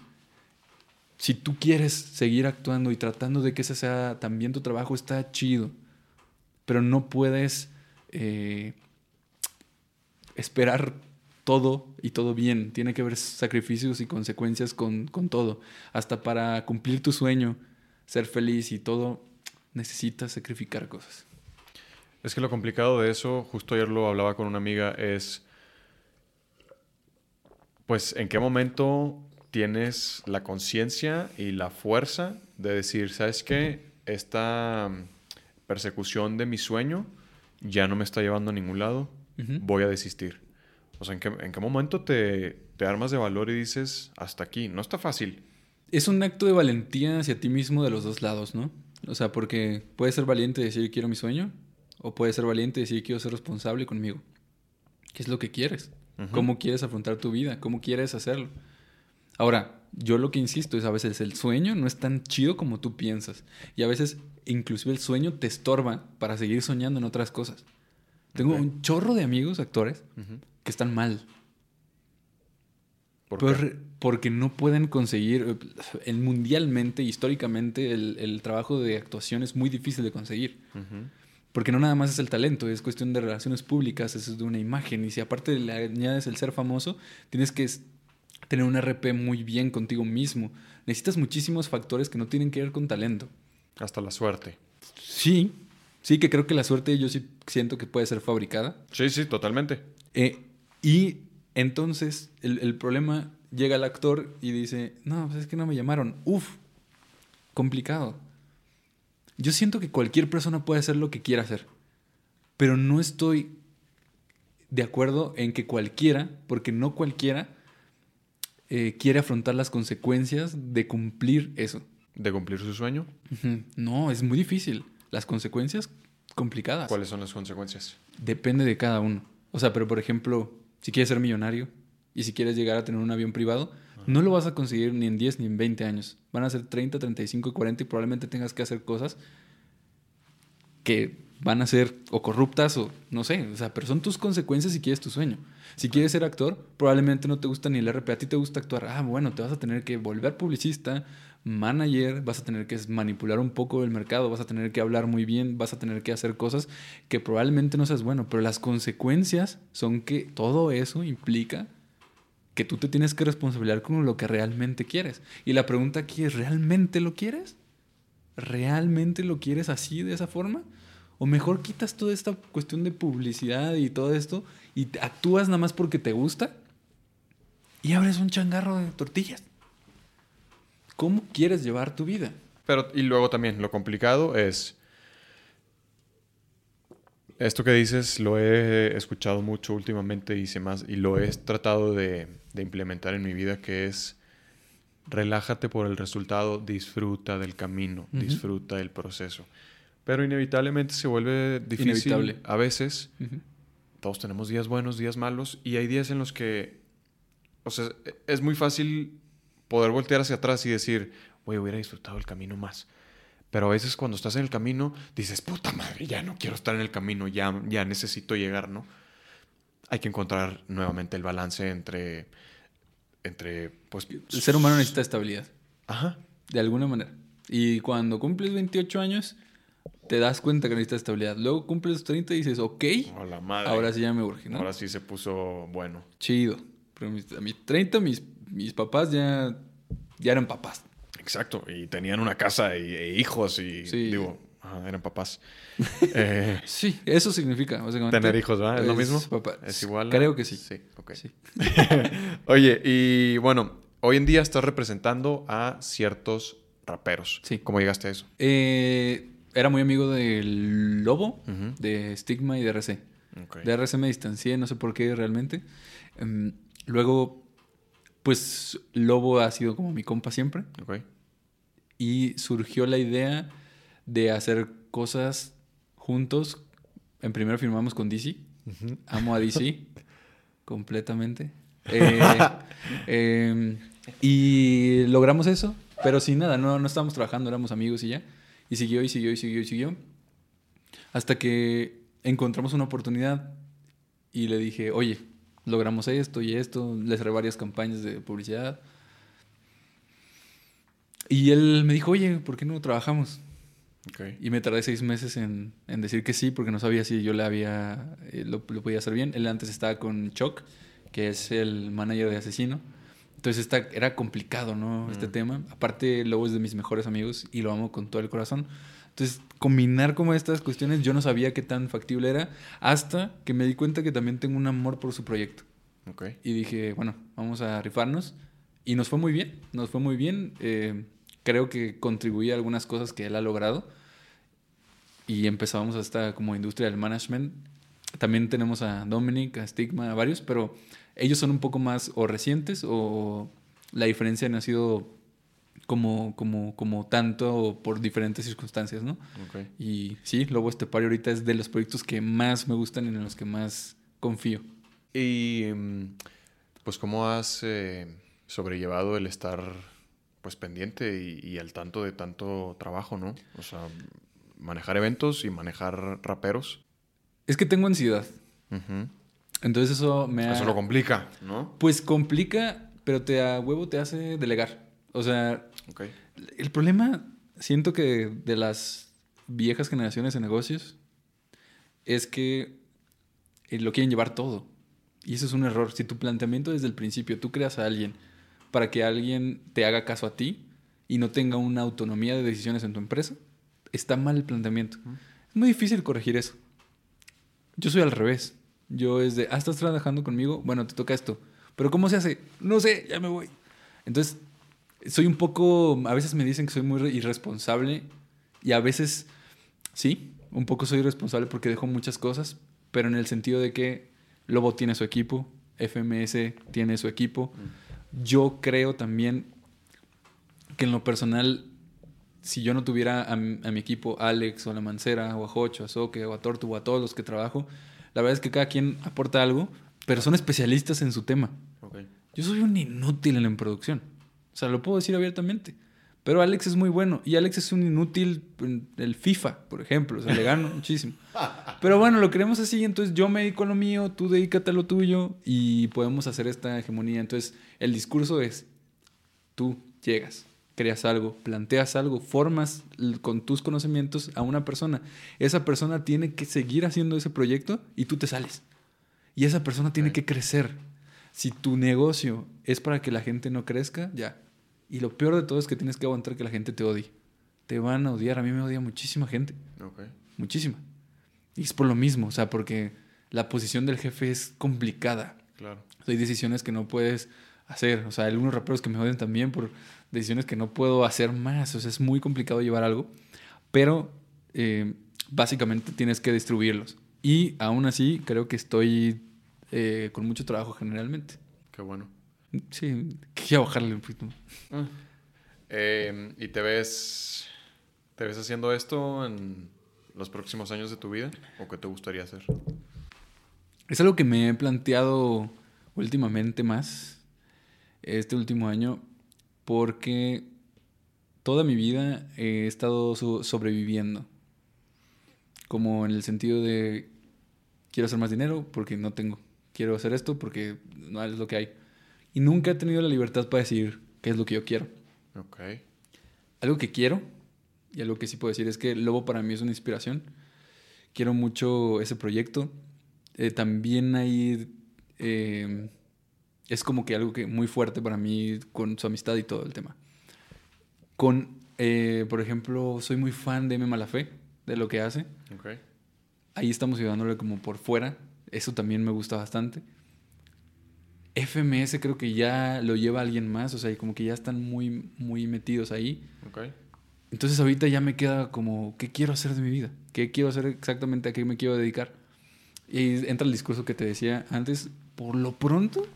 Si tú quieres seguir actuando y tratando de que ese sea también tu trabajo, está chido. Pero no puedes eh, esperar todo y todo bien. Tiene que haber sacrificios y consecuencias con, con todo. Hasta para cumplir tu sueño, ser feliz y todo, necesitas sacrificar cosas. Es que lo complicado de eso, justo ayer lo hablaba con una amiga, es, pues, ¿en qué momento tienes la conciencia y la fuerza de decir, ¿sabes qué? Esta persecución de mi sueño ya no me está llevando a ningún lado, voy a desistir. O sea, ¿en qué, momento te, te, armas de valor y dices, hasta aquí? No está fácil. Es un acto de valentía hacia ti mismo de los dos lados, ¿no? O sea, porque puedes ser valiente y decir, quiero mi sueño, o puedes ser valiente y decir, quiero ser responsable conmigo. ¿Qué es lo que quieres? ¿Cómo quieres afrontar tu vida? ¿Cómo quieres hacerlo? Ahora, yo lo que insisto es a veces el sueño no es tan chido como tú piensas. Y a veces inclusive el sueño te estorba para seguir soñando en otras cosas. Tengo un chorro de amigos actores que están mal. ¿Por Porque no pueden conseguir, eh, mundialmente, históricamente, el, trabajo de actuación es muy difícil de conseguir. Porque no nada más es el talento, es cuestión de relaciones públicas, es de una imagen. Y si aparte le añades el ser famoso, tienes que tener un RP muy bien contigo mismo. Necesitas muchísimos factores que no tienen que ver con talento. Hasta la suerte. Sí, sí que creo que la suerte yo sí siento que puede ser fabricada. Sí, sí, totalmente. Eh, y entonces el, problema llega al actor y dice, no, pues es que no me llamaron. Uf, complicado. Yo siento que cualquier persona puede hacer lo que quiera hacer, pero no estoy de acuerdo en que cualquiera, porque no cualquiera eh, quiere afrontar las consecuencias de cumplir eso. ¿De cumplir su sueño? No, es muy difícil. Las consecuencias complicadas. ¿Cuáles son las consecuencias? Depende de cada uno. O sea, pero por ejemplo, si quieres ser millonario y si quieres llegar a tener un avión privado, no lo vas a conseguir ni en 10 ni en 20 años. Van a ser 30, 35 y 40 y probablemente tengas que hacer cosas que van a ser o corruptas o no sé, o sea, pero son tus consecuencias si quieres tu sueño. Si quieres ser actor, probablemente no te gusta ni el RP, a ti te gusta actuar. Ah, bueno, te vas a tener que volver publicista, manager, vas a tener que manipular un poco el mercado, vas a tener que hablar muy bien, vas a tener que hacer cosas que probablemente no seas bueno, pero las consecuencias son que todo eso implica que tú te tienes que responsabilizar con lo que realmente quieres. Y la pregunta aquí es, ¿realmente lo quieres? ¿Realmente lo quieres así, de esa forma? O mejor quitas toda esta cuestión de publicidad y todo esto y actúas nada más porque te gusta y abres un changarro de tortillas. ¿Cómo quieres llevar tu vida? Pero, y luego también, lo complicado es. Esto que dices lo he escuchado mucho últimamente y, más, y lo he tratado de, implementar en mi vida, que es relájate por el resultado, disfruta del camino, disfruta del proceso. Pero inevitablemente se vuelve difícil a veces. Todos tenemos días buenos, días malos, y hay días en los que, o sea, es muy fácil poder voltear hacia atrás y decir, güey, hubiera disfrutado el camino más. Pero a veces cuando estás en el camino, dices, puta madre, ya no quiero estar en el camino, ya, ya necesito llegar, ¿no? Hay que encontrar nuevamente el balance entre, entre, pues... El ser humano necesita estabilidad. Ajá. De alguna manera. Y cuando cumples 28 años, te das cuenta que necesitas estabilidad. Luego cumples 30 y dices, ok, ahora sí ya me urge, ¿no? Ahora sí se puso bueno. Chido. Pero a mis 30 mis, mis papás ya, ya eran papás. Exacto, y tenían una casa y, e hijos y digo, eran papás. Eh, sí, eso significa, básicamente. Tener hijos, ¿verdad? ¿Es, lo mismo? Es igual. Creo que sí. Sí, ok. Oye, y bueno, hoy en día estás representando a ciertos raperos. Sí. ¿Cómo llegaste a eso? Eh, era muy amigo del Lobo, de Stigma y de RC. De RC me distancié, no sé por qué realmente. Em, luego, pues Lobo ha sido como mi compa siempre. Y surgió la idea de hacer cosas juntos. En primero firmamos con DC. Amo a DC. completamente. Eh, em, y logramos eso, pero sin nada, no, no estábamos trabajando, éramos amigos y ya. Y siguió y siguió y siguió y siguió. Hasta que encontramos una oportunidad y le dije, oye, logramos esto y esto, le cerré varias campañas de publicidad. Y él me dijo, oye, ¿por qué no trabajamos? Y me tardé seis meses en, en, decir que sí, porque no sabía si yo le había, eh, lo, lo, podía hacer bien. Él antes estaba con Chuck, que es el manager de Asesino. Entonces está, era complicado, ¿no? Este mm. tema. Aparte, Lobo es de mis mejores amigos y lo amo con todo el corazón. Entonces, combinar como estas cuestiones, yo no sabía qué tan factible era, hasta que me di cuenta que también tengo un amor por su proyecto. Okay. Y dije, bueno, vamos a rifarnos. Y nos fue muy bien, nos fue muy bien. Eh, creo que contribuí a algunas cosas que él ha logrado. Y empezamos hasta como industria del management. También tenemos a Dominic, a Stigma, a varios, pero ellos son un poco más o recientes o la diferencia no ha sido como, como, como tanto por diferentes circunstancias, ¿no? Okay. Y sí, Lobo Estepario ahorita es de los proyectos que más me gustan y en los que más confío. Y mm, pues cómo has eh, sobrellevado el estar pues pendiente y, al tanto de tanto trabajo, ¿no? O sea, manejar eventos y manejar raperos. Es que tengo ansiedad. Entonces eso me Eso lo complica, ¿no? Pues complica, pero te a huevo te hace delegar. O sea, okay. el problema, siento que de las viejas generaciones de negocios, es que eh, lo quieren llevar todo. Y eso es un error. Si tu planteamiento desde el principio, tú creas a alguien para que alguien te haga caso a ti y no tenga una autonomía de decisiones en tu empresa, está mal el planteamiento. Es muy difícil corregir eso. Yo soy al revés. Yo es de, ah, estás trabajando conmigo, bueno, te toca esto. Pero ¿cómo se hace? No sé, ya me voy. Entonces, soy un poco, a veces me dicen que soy muy irresponsable y a veces, sí, un poco soy irresponsable porque dejo muchas cosas, pero en el sentido de que Lobo tiene su equipo, FMS tiene su equipo. Yo creo también que en lo personal, si yo no tuviera a, mi equipo, Alex o a la Mancera, o a Jocho, a Soque, o a Tortu, o a todos los que trabajo, la verdad es que cada quien aporta algo, pero son especialistas en su tema. Yo soy un inútil en la producción. O sea, lo puedo decir abiertamente. Pero Alex es muy bueno. Y Alex es un inútil en el FIFA, por ejemplo. O sea, le gano muchísimo. Pero bueno, lo queremos así. Entonces yo me dedico a lo mío, tú dedícate a lo tuyo y podemos hacer esta hegemonía. Entonces el discurso es, tú llegas, creas algo, planteas algo, formas con tus conocimientos a una persona. Esa persona tiene que seguir haciendo ese proyecto y tú te sales. Y esa persona tiene que crecer. Si tu negocio es para que la gente no crezca, ya, y lo peor de todo es que tienes que aguantar que la gente te odie. Te van a odiar. A mí me odia muchísima gente. Muchísima. Y es por lo mismo, o sea, porque la posición del jefe es complicada. Claro. hay decisiones que no puedes hacer. O sea, hay algunos raperos que me odian también por decisiones que no puedo hacer más. O sea, es muy complicado llevar algo. Pero eh, básicamente tienes que distribuirlos. Y aún así, creo que estoy eh, con mucho trabajo generalmente. Qué bueno. Sí, quiero bajarle un poquito. Ah. Em, ¿Y te ves, te ves haciendo esto en los próximos años de tu vida? ¿O qué te gustaría hacer? Es algo que me he planteado últimamente más, este último año, porque toda mi vida he estado sobreviviendo. Como en el sentido de, quiero hacer más dinero porque no tengo. Quiero hacer esto porque no es lo que hay y nunca he tenido la libertad para decir qué es lo que yo quiero. Ok. Algo que quiero, y algo que sí puedo decir, es que Lobo para mí es una inspiración. Quiero mucho ese proyecto. Eh, también hay... Eh, es como que algo que muy fuerte para mí con su amistad y todo el tema. Con, eh, por ejemplo, soy muy fan de M. Malafé, de lo que hace. Okay. Ahí estamos ayudándole como por fuera. Eso también me gusta bastante. FMS creo que ya lo lleva alguien más, o sea, como que ya están muy, muy metidos ahí. Okay. Entonces ahorita ya me queda como, ¿qué quiero hacer de mi vida? ¿Qué quiero hacer exactamente? ¿A qué me quiero dedicar? Y entra el discurso que te decía antes, por lo pronto,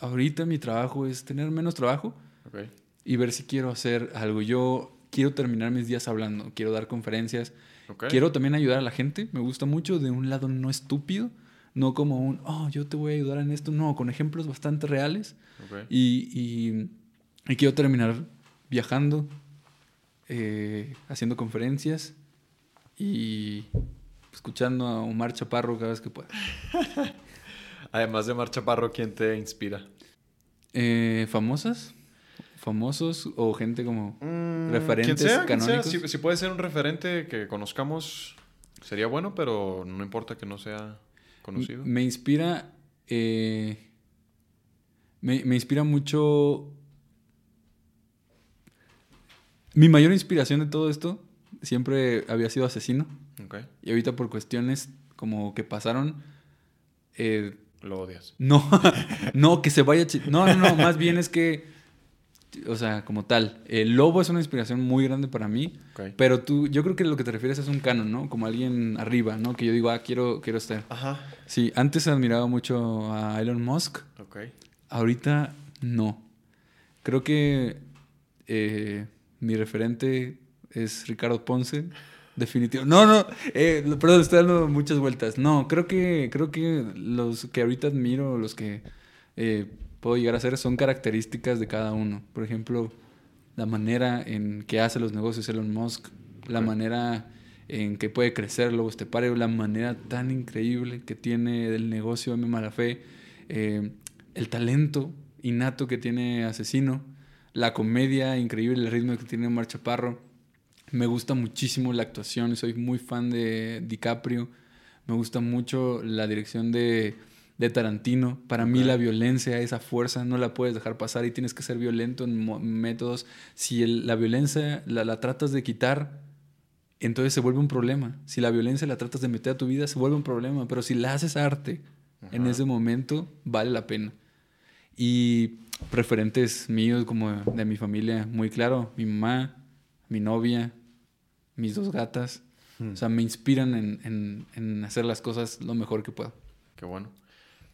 ahorita mi trabajo es tener menos trabajo okay. y ver si quiero hacer algo. Yo quiero terminar mis días hablando, quiero dar conferencias, okay. quiero también ayudar a la gente, me gusta mucho de un lado no estúpido, No como un, oh, yo te voy a ayudar en esto. No, con ejemplos bastante reales. Ok. Y, y, y quiero terminar viajando, eh, haciendo conferencias y escuchando a Omar Chaparro cada vez que pueda. Además de Mar Chaparro, ¿quién te inspira? Eh, ¿Famosas? ¿Famosos o gente como Mm, referentes quien sea, quien sea. canónicos? Si, si puede ser un referente que conozcamos, sería bueno, pero no importa que no sea conocido. Me inspira. eh, me, me inspira mucho. Mi mayor inspiración de todo esto siempre había sido asesino. Ok. Y ahorita por cuestiones como que pasaron. eh, Lo odias. no, no, que se vaya. No, no, no. Más bien es que. O sea, como tal. El lobo es una inspiración muy grande para mí. Pero tú, yo creo que lo que te refieres es un canon, ¿no? Como alguien arriba, ¿no? Que yo digo, ah, quiero, quiero estar. Ajá. Sí, antes admiraba mucho a Elon Musk. Ok. Ahorita no. Creo que eh, mi referente es Ricardo Ponce. Definitivo. No, no, eh, perdón, estoy dando muchas vueltas. No, creo que, creo que los que ahorita admiro, los que eh, puedo llegar a ser, son características de cada uno. Por ejemplo, la manera en que hace los negocios Elon Musk, la manera en que puede crecer Lobos Estepario, la manera tan increíble que tiene del negocio M. Malafé, eh, el talento innato que tiene Asesino, la comedia increíble, el ritmo que tiene Omar Chaparro. Me gusta muchísimo la actuación, soy muy fan de DiCaprio. Me gusta mucho la dirección de, de Tarantino. Para mí la violencia, esa fuerza, no la puedes dejar pasar y tienes que ser violento en métodos. Si el- la violencia la, la tratas de quitar, entonces se vuelve un problema. Si la violencia la tratas de meter a tu vida, se vuelve un problema. Pero si la haces arte en ese momento, vale la pena. Y referentes míos como de mi familia, muy claro, mi mamá, mi novia, mis dos gatas. Hmm. O sea, me inspiran en, en- en hacer las cosas lo mejor que puedo. Qué bueno.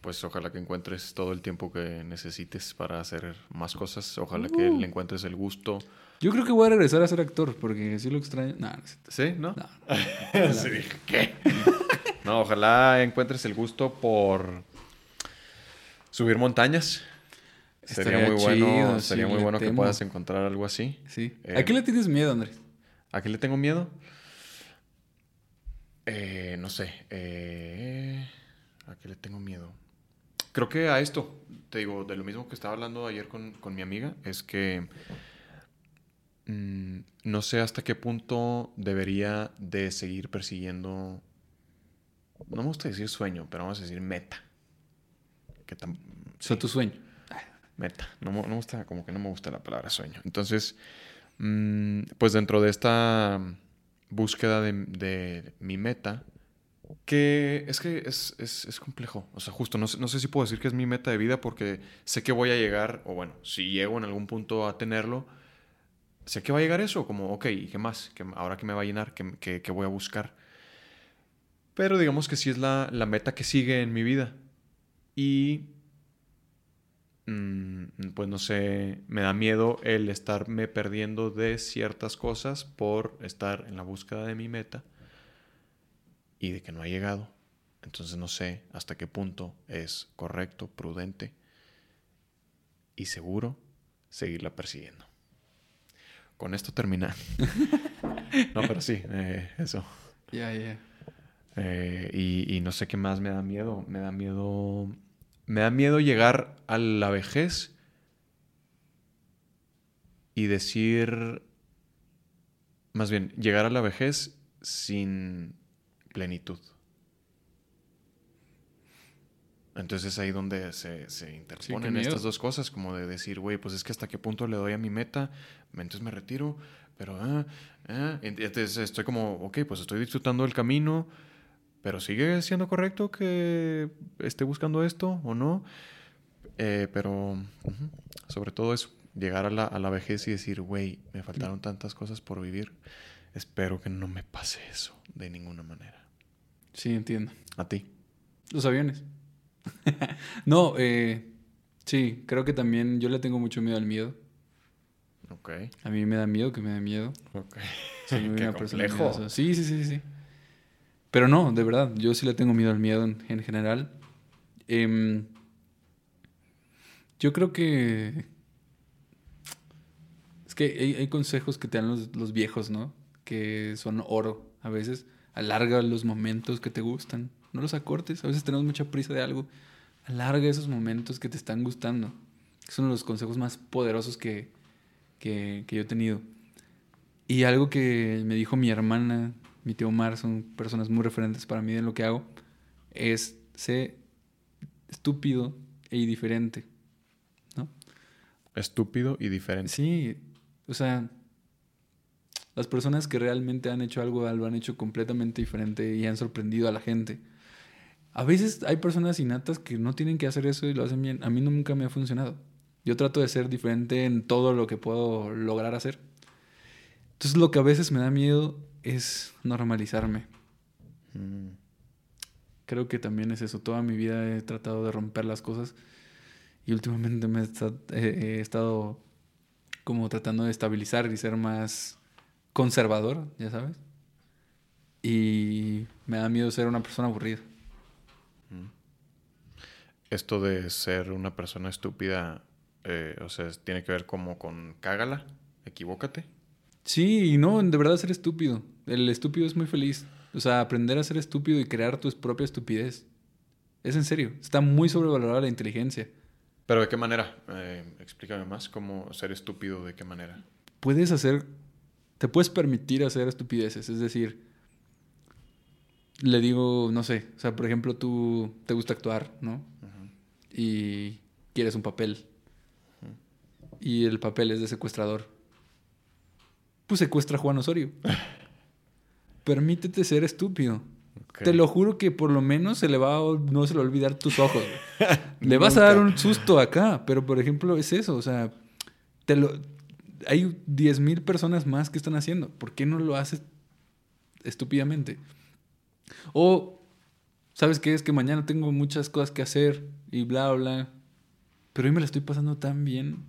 Pues ojalá que encuentres todo el tiempo que necesites para hacer más cosas. Ojalá que le encuentres el gusto. Yo creo que voy a regresar a ser actor porque sí lo extraño. No. ¿Sí? ¿No? No. Sí, ¿qué? no, ojalá encuentres el gusto por subir montañas. Sería Estaría muy bueno, sería muy bueno que puedas encontrar algo así. Sí. Eh, ¿A qué le tienes miedo, Andrés? ¿A qué le tengo miedo? Eh, no sé. eh, ¿A qué le tengo miedo? Creo que a esto, te digo, de lo mismo que estaba hablando ayer con, con mi amiga, es que mm, no sé hasta qué punto debería de seguir persiguiendo, no me gusta decir sueño, pero vamos a decir meta. Que tu sueño. Meta. No, me- no me gusta, como que no me gusta la palabra sueño. Entonces, mm, pues dentro de esta búsqueda de, de mi meta, que es que es, es- es complejo. O sea, justo, no no sé si puedo decir que es mi meta de vida porque sé que voy a llegar, o bueno, si llego en algún punto a tenerlo, sé que va a llegar eso, como, ok, ¿y qué más? ¿Qué- ahora que me va a llenar, ¿qué, qué- qué voy a buscar? Pero digamos que sí es la, la meta que sigue en mi vida. Y mm, pues no sé, me da miedo el estarme perdiendo de ciertas cosas por estar en la búsqueda de mi meta y de que no ha llegado. Entonces no sé hasta qué punto es correcto, prudente y seguro seguirla persiguiendo. Con esto termina. no, pero sí, eh, eso. Ya, ya. Eh, y, y no sé qué más me da miedo. Me da miedo. Me da miedo llegar a la vejez y decir. Más bien, llegar a la vejez sin plenitud. Entonces es ahí donde se, se interponen estas dos cosas, como de decir, güey, pues es que hasta qué punto le doy a mi meta, entonces me retiro, pero, ah, ah, ent- entonces estoy como, ok, pues estoy disfrutando el camino, pero sigue siendo correcto que esté buscando esto o no. Eh, pero sobre todo eso, llegar a la, a la vejez y decir, güey, me faltaron tantas cosas por vivir. Espero que no me pase eso de ninguna manera. Sí, entiendo. A ti. Los aviones. no, eh, sí, creo que también yo le tengo mucho miedo al miedo. Ok. A mí me da miedo que me dé miedo. Ok. Soy Qué una complejo. Sí, sí, sí, sí. Pero no, de verdad, yo sí le tengo miedo al miedo en, en general. Em, yo creo que... Es que hay, hay consejos que te dan los, los viejos, ¿no? Que son oro a veces. Alarga los momentos que te gustan. No los acortes. A veces tenemos mucha prisa de algo. Alarga esos momentos que te están gustando. Son los consejos más poderosos que, que, que yo he tenido. Y algo que me dijo mi hermana, mi tío Omar, son personas muy referentes para mí en lo que hago, es sé estúpido e indiferente. ¿No? Estúpido y diferente. Sí, o sea, las personas que realmente han hecho algo lo han hecho completamente diferente y han sorprendido a la gente. A veces hay personas innatas que no tienen que hacer eso y lo hacen bien. A mí nunca me ha funcionado. Yo trato de ser diferente en todo lo que puedo lograr hacer. Entonces lo que a veces me da miedo es normalizarme. Mm. Creo que también es eso. Toda mi vida he tratado de romper las cosas y últimamente me he, esta- he- he estado como tratando de estabilizar y ser más conservador, ya sabes. Y me da miedo ser una persona aburrida. Esto de ser una persona estúpida, eh, o sea, tiene que ver como con cágala, equivócate. Sí, y no, de verdad ser estúpido. El estúpido es muy feliz. O sea, aprender a ser estúpido y crear tu propia estupidez. Es en serio. Está muy sobrevalorada la inteligencia. Pero ¿de qué manera? Eh, explícame más, ¿cómo ser estúpido de qué manera? Puedes hacer, te puedes permitir hacer estupideces. Es decir, le digo, no sé, o sea, por ejemplo, tú te gusta actuar, ¿no? Y quieres un papel. Y el papel es de secuestrador. Pues secuestra a Juan Osorio. Permítete ser estúpido. Te lo juro que por lo menos se le va a, no se le va a olvidar tus ojos. le vas a dar un susto acá, pero por ejemplo es eso, o sea, te lo hay 10.000 personas más que están haciendo. ¿Por qué no lo haces estúpidamente? O ¿sabes qué? Es que mañana tengo muchas cosas que hacer y bla bla. Pero hoy me la estoy pasando tan bien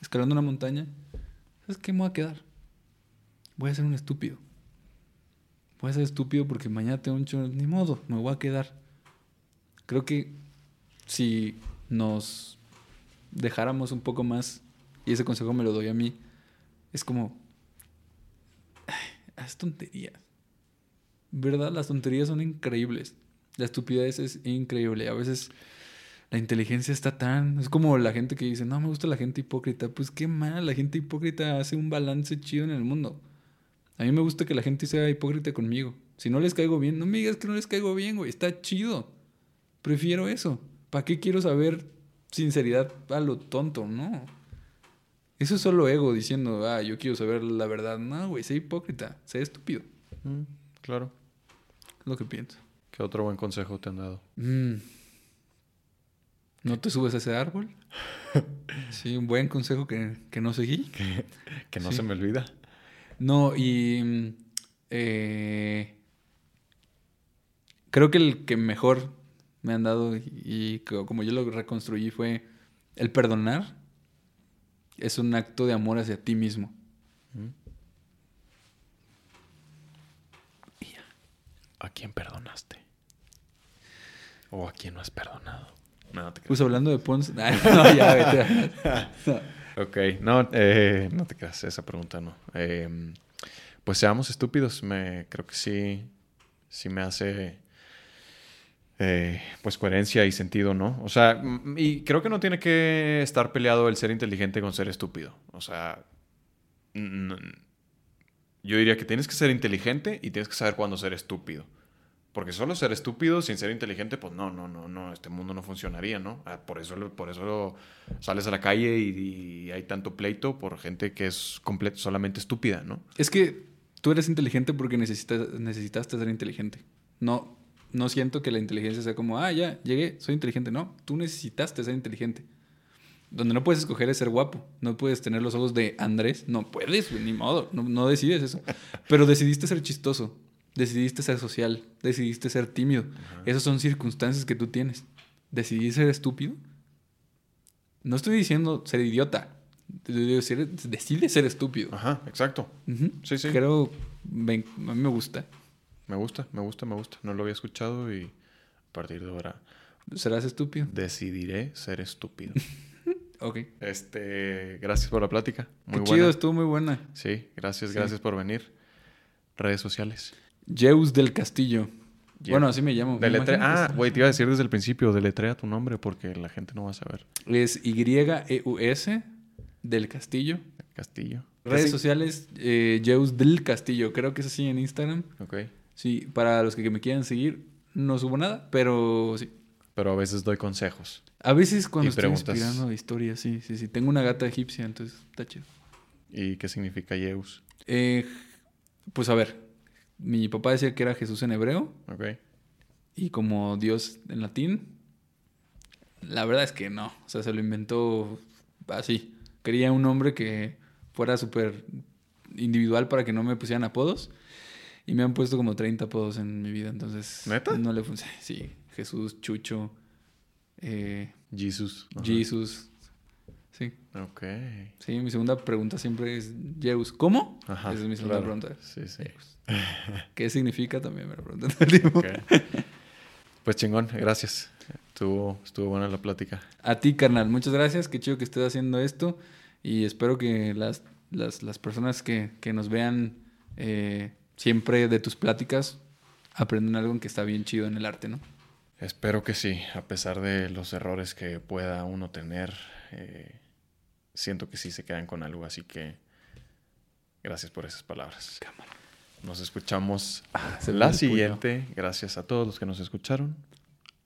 escalando una montaña. ¿Sabes qué me voy a quedar? Voy a ser un estúpido. Voy a ser estúpido porque mañana tengo un chorro. Ni modo, me voy a quedar. Creo que si nos dejáramos un poco más, y ese consejo me lo doy a mí, es como. "Ay, Haz tonterías. ¿Verdad? Las tonterías son increíbles. La estupidez es increíble. A veces la inteligencia está tan. Es como la gente que dice, no me gusta la gente hipócrita. Pues qué mal, la gente hipócrita hace un balance chido en el mundo. A mí me gusta que la gente sea hipócrita conmigo. Si no les caigo bien, no me digas que no les caigo bien, güey. Está chido. Prefiero eso. ¿Para qué quiero saber sinceridad a lo tonto? No. Eso es solo ego diciendo, ah, yo quiero saber la verdad. No, güey, sé hipócrita. Sé estúpido. Mm, claro. Es lo que pienso. ¿Qué otro buen consejo te han dado? Mm. ¿No te subes a ese árbol? sí, un buen consejo que, que no seguí. Que no Sí. se me olvida. No, y mm, eh, creo que el que mejor me han dado y, y que como yo lo reconstruí fue el perdonar es un acto de amor hacia ti mismo. Mm. ¿A quién perdonaste? ¿O a quién no has perdonado? No, no te creas. Pues hablando de Pons, no, ya vete. No. Ok, no, eh, no te creas, esa pregunta no. Eh, pues seamos estúpidos, me, creo que sí, sí me hace eh, pues coherencia y sentido, ¿no? O sea, mm, y creo que no tiene que estar peleado el ser inteligente con ser estúpido. O sea, yo diría que tienes que ser inteligente y tienes que saber cuándo ser estúpido. Porque solo ser estúpido sin ser inteligente, pues no, no, no, no, este mundo no funcionaría, ¿no? Ah, Por eso, por eso sales a la calle y, y hay tanto pleito por gente que es solamente estúpida, ¿no? Es que tú eres inteligente porque necesitas, necesitaste ser inteligente. No, no siento que la inteligencia sea como, ah, ya, llegué, soy inteligente. No, tú necesitaste ser inteligente. Donde no puedes escoger es ser guapo. No puedes tener los ojos de Andrés. No puedes, ni modo. No, no decides eso. Pero decidiste ser chistoso. Decidiste ser social. Decidiste ser tímido. Esas son circunstancias que tú tienes. Decidí ser estúpido. No estoy diciendo ser idiota. Decide ser estúpido. Ajá, exacto. Ujú. Sí, sí. Creo, a mí me gusta. Me gusta, me gusta, me gusta. No lo había escuchado y a partir de ahora ¿Serás estúpido? decidiré ser estúpido. Ok. este, gracias por la plática. Muy Qué buena. chido, estuvo muy buena. Sí, gracias, Sí. gracias por venir. Redes sociales. Zeus del Castillo. Bueno, así me llamo. me Ah, güey, te iba a decir desde el principio, deletrea tu nombre porque la gente no va a saber. Es Y-E-U-S del Castillo. Castillo. Redes Sí. sociales, eh, Zeus del Castillo. Creo que es así en Instagram. Ok. Sí, para los que me quieran seguir, no subo nada, pero sí. Pero a veces doy consejos. A veces cuando estoy preguntas. inspirando historias, sí, sí, sí. Tengo una gata egipcia, entonces está chido. ¿Y qué significa Yeus? Eh, pues a ver, mi papá decía que era Jesús en hebreo Ok. y como Dios en latín. La verdad es que no, o sea, se lo inventó así. Quería un nombre que fuera súper individual para que no me pusieran apodos. Y me han puesto como 30 apodos en mi vida, entonces... ¿Neta? No le funciona. Sí, Jesús, Chucho, eh, Jesus. Ajá. Jesus. Sí, Ok. sí, mi segunda pregunta siempre es Zeus. ¿Cómo? Ajá. Esa es mi segunda claro. pregunta. Sí, sí. ¿Qué significa? También me lo preguntan todo el tiempo. Pues chingón, gracias. Estuvo, estuvo buena la plática. A ti, carnal, muchas gracias. Qué chido que estés haciendo esto. Y espero que las, las, las personas que, que nos vean eh, siempre de tus pláticas aprendan algo que está bien chido en el arte, ¿no? Espero que sí, a pesar de los errores que pueda uno tener, eh, siento que sí se quedan con algo, así que gracias por esas palabras. Nos escuchamos me la siguiente. Gracias a todos los que nos escucharon.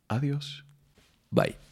Adiós. Bye.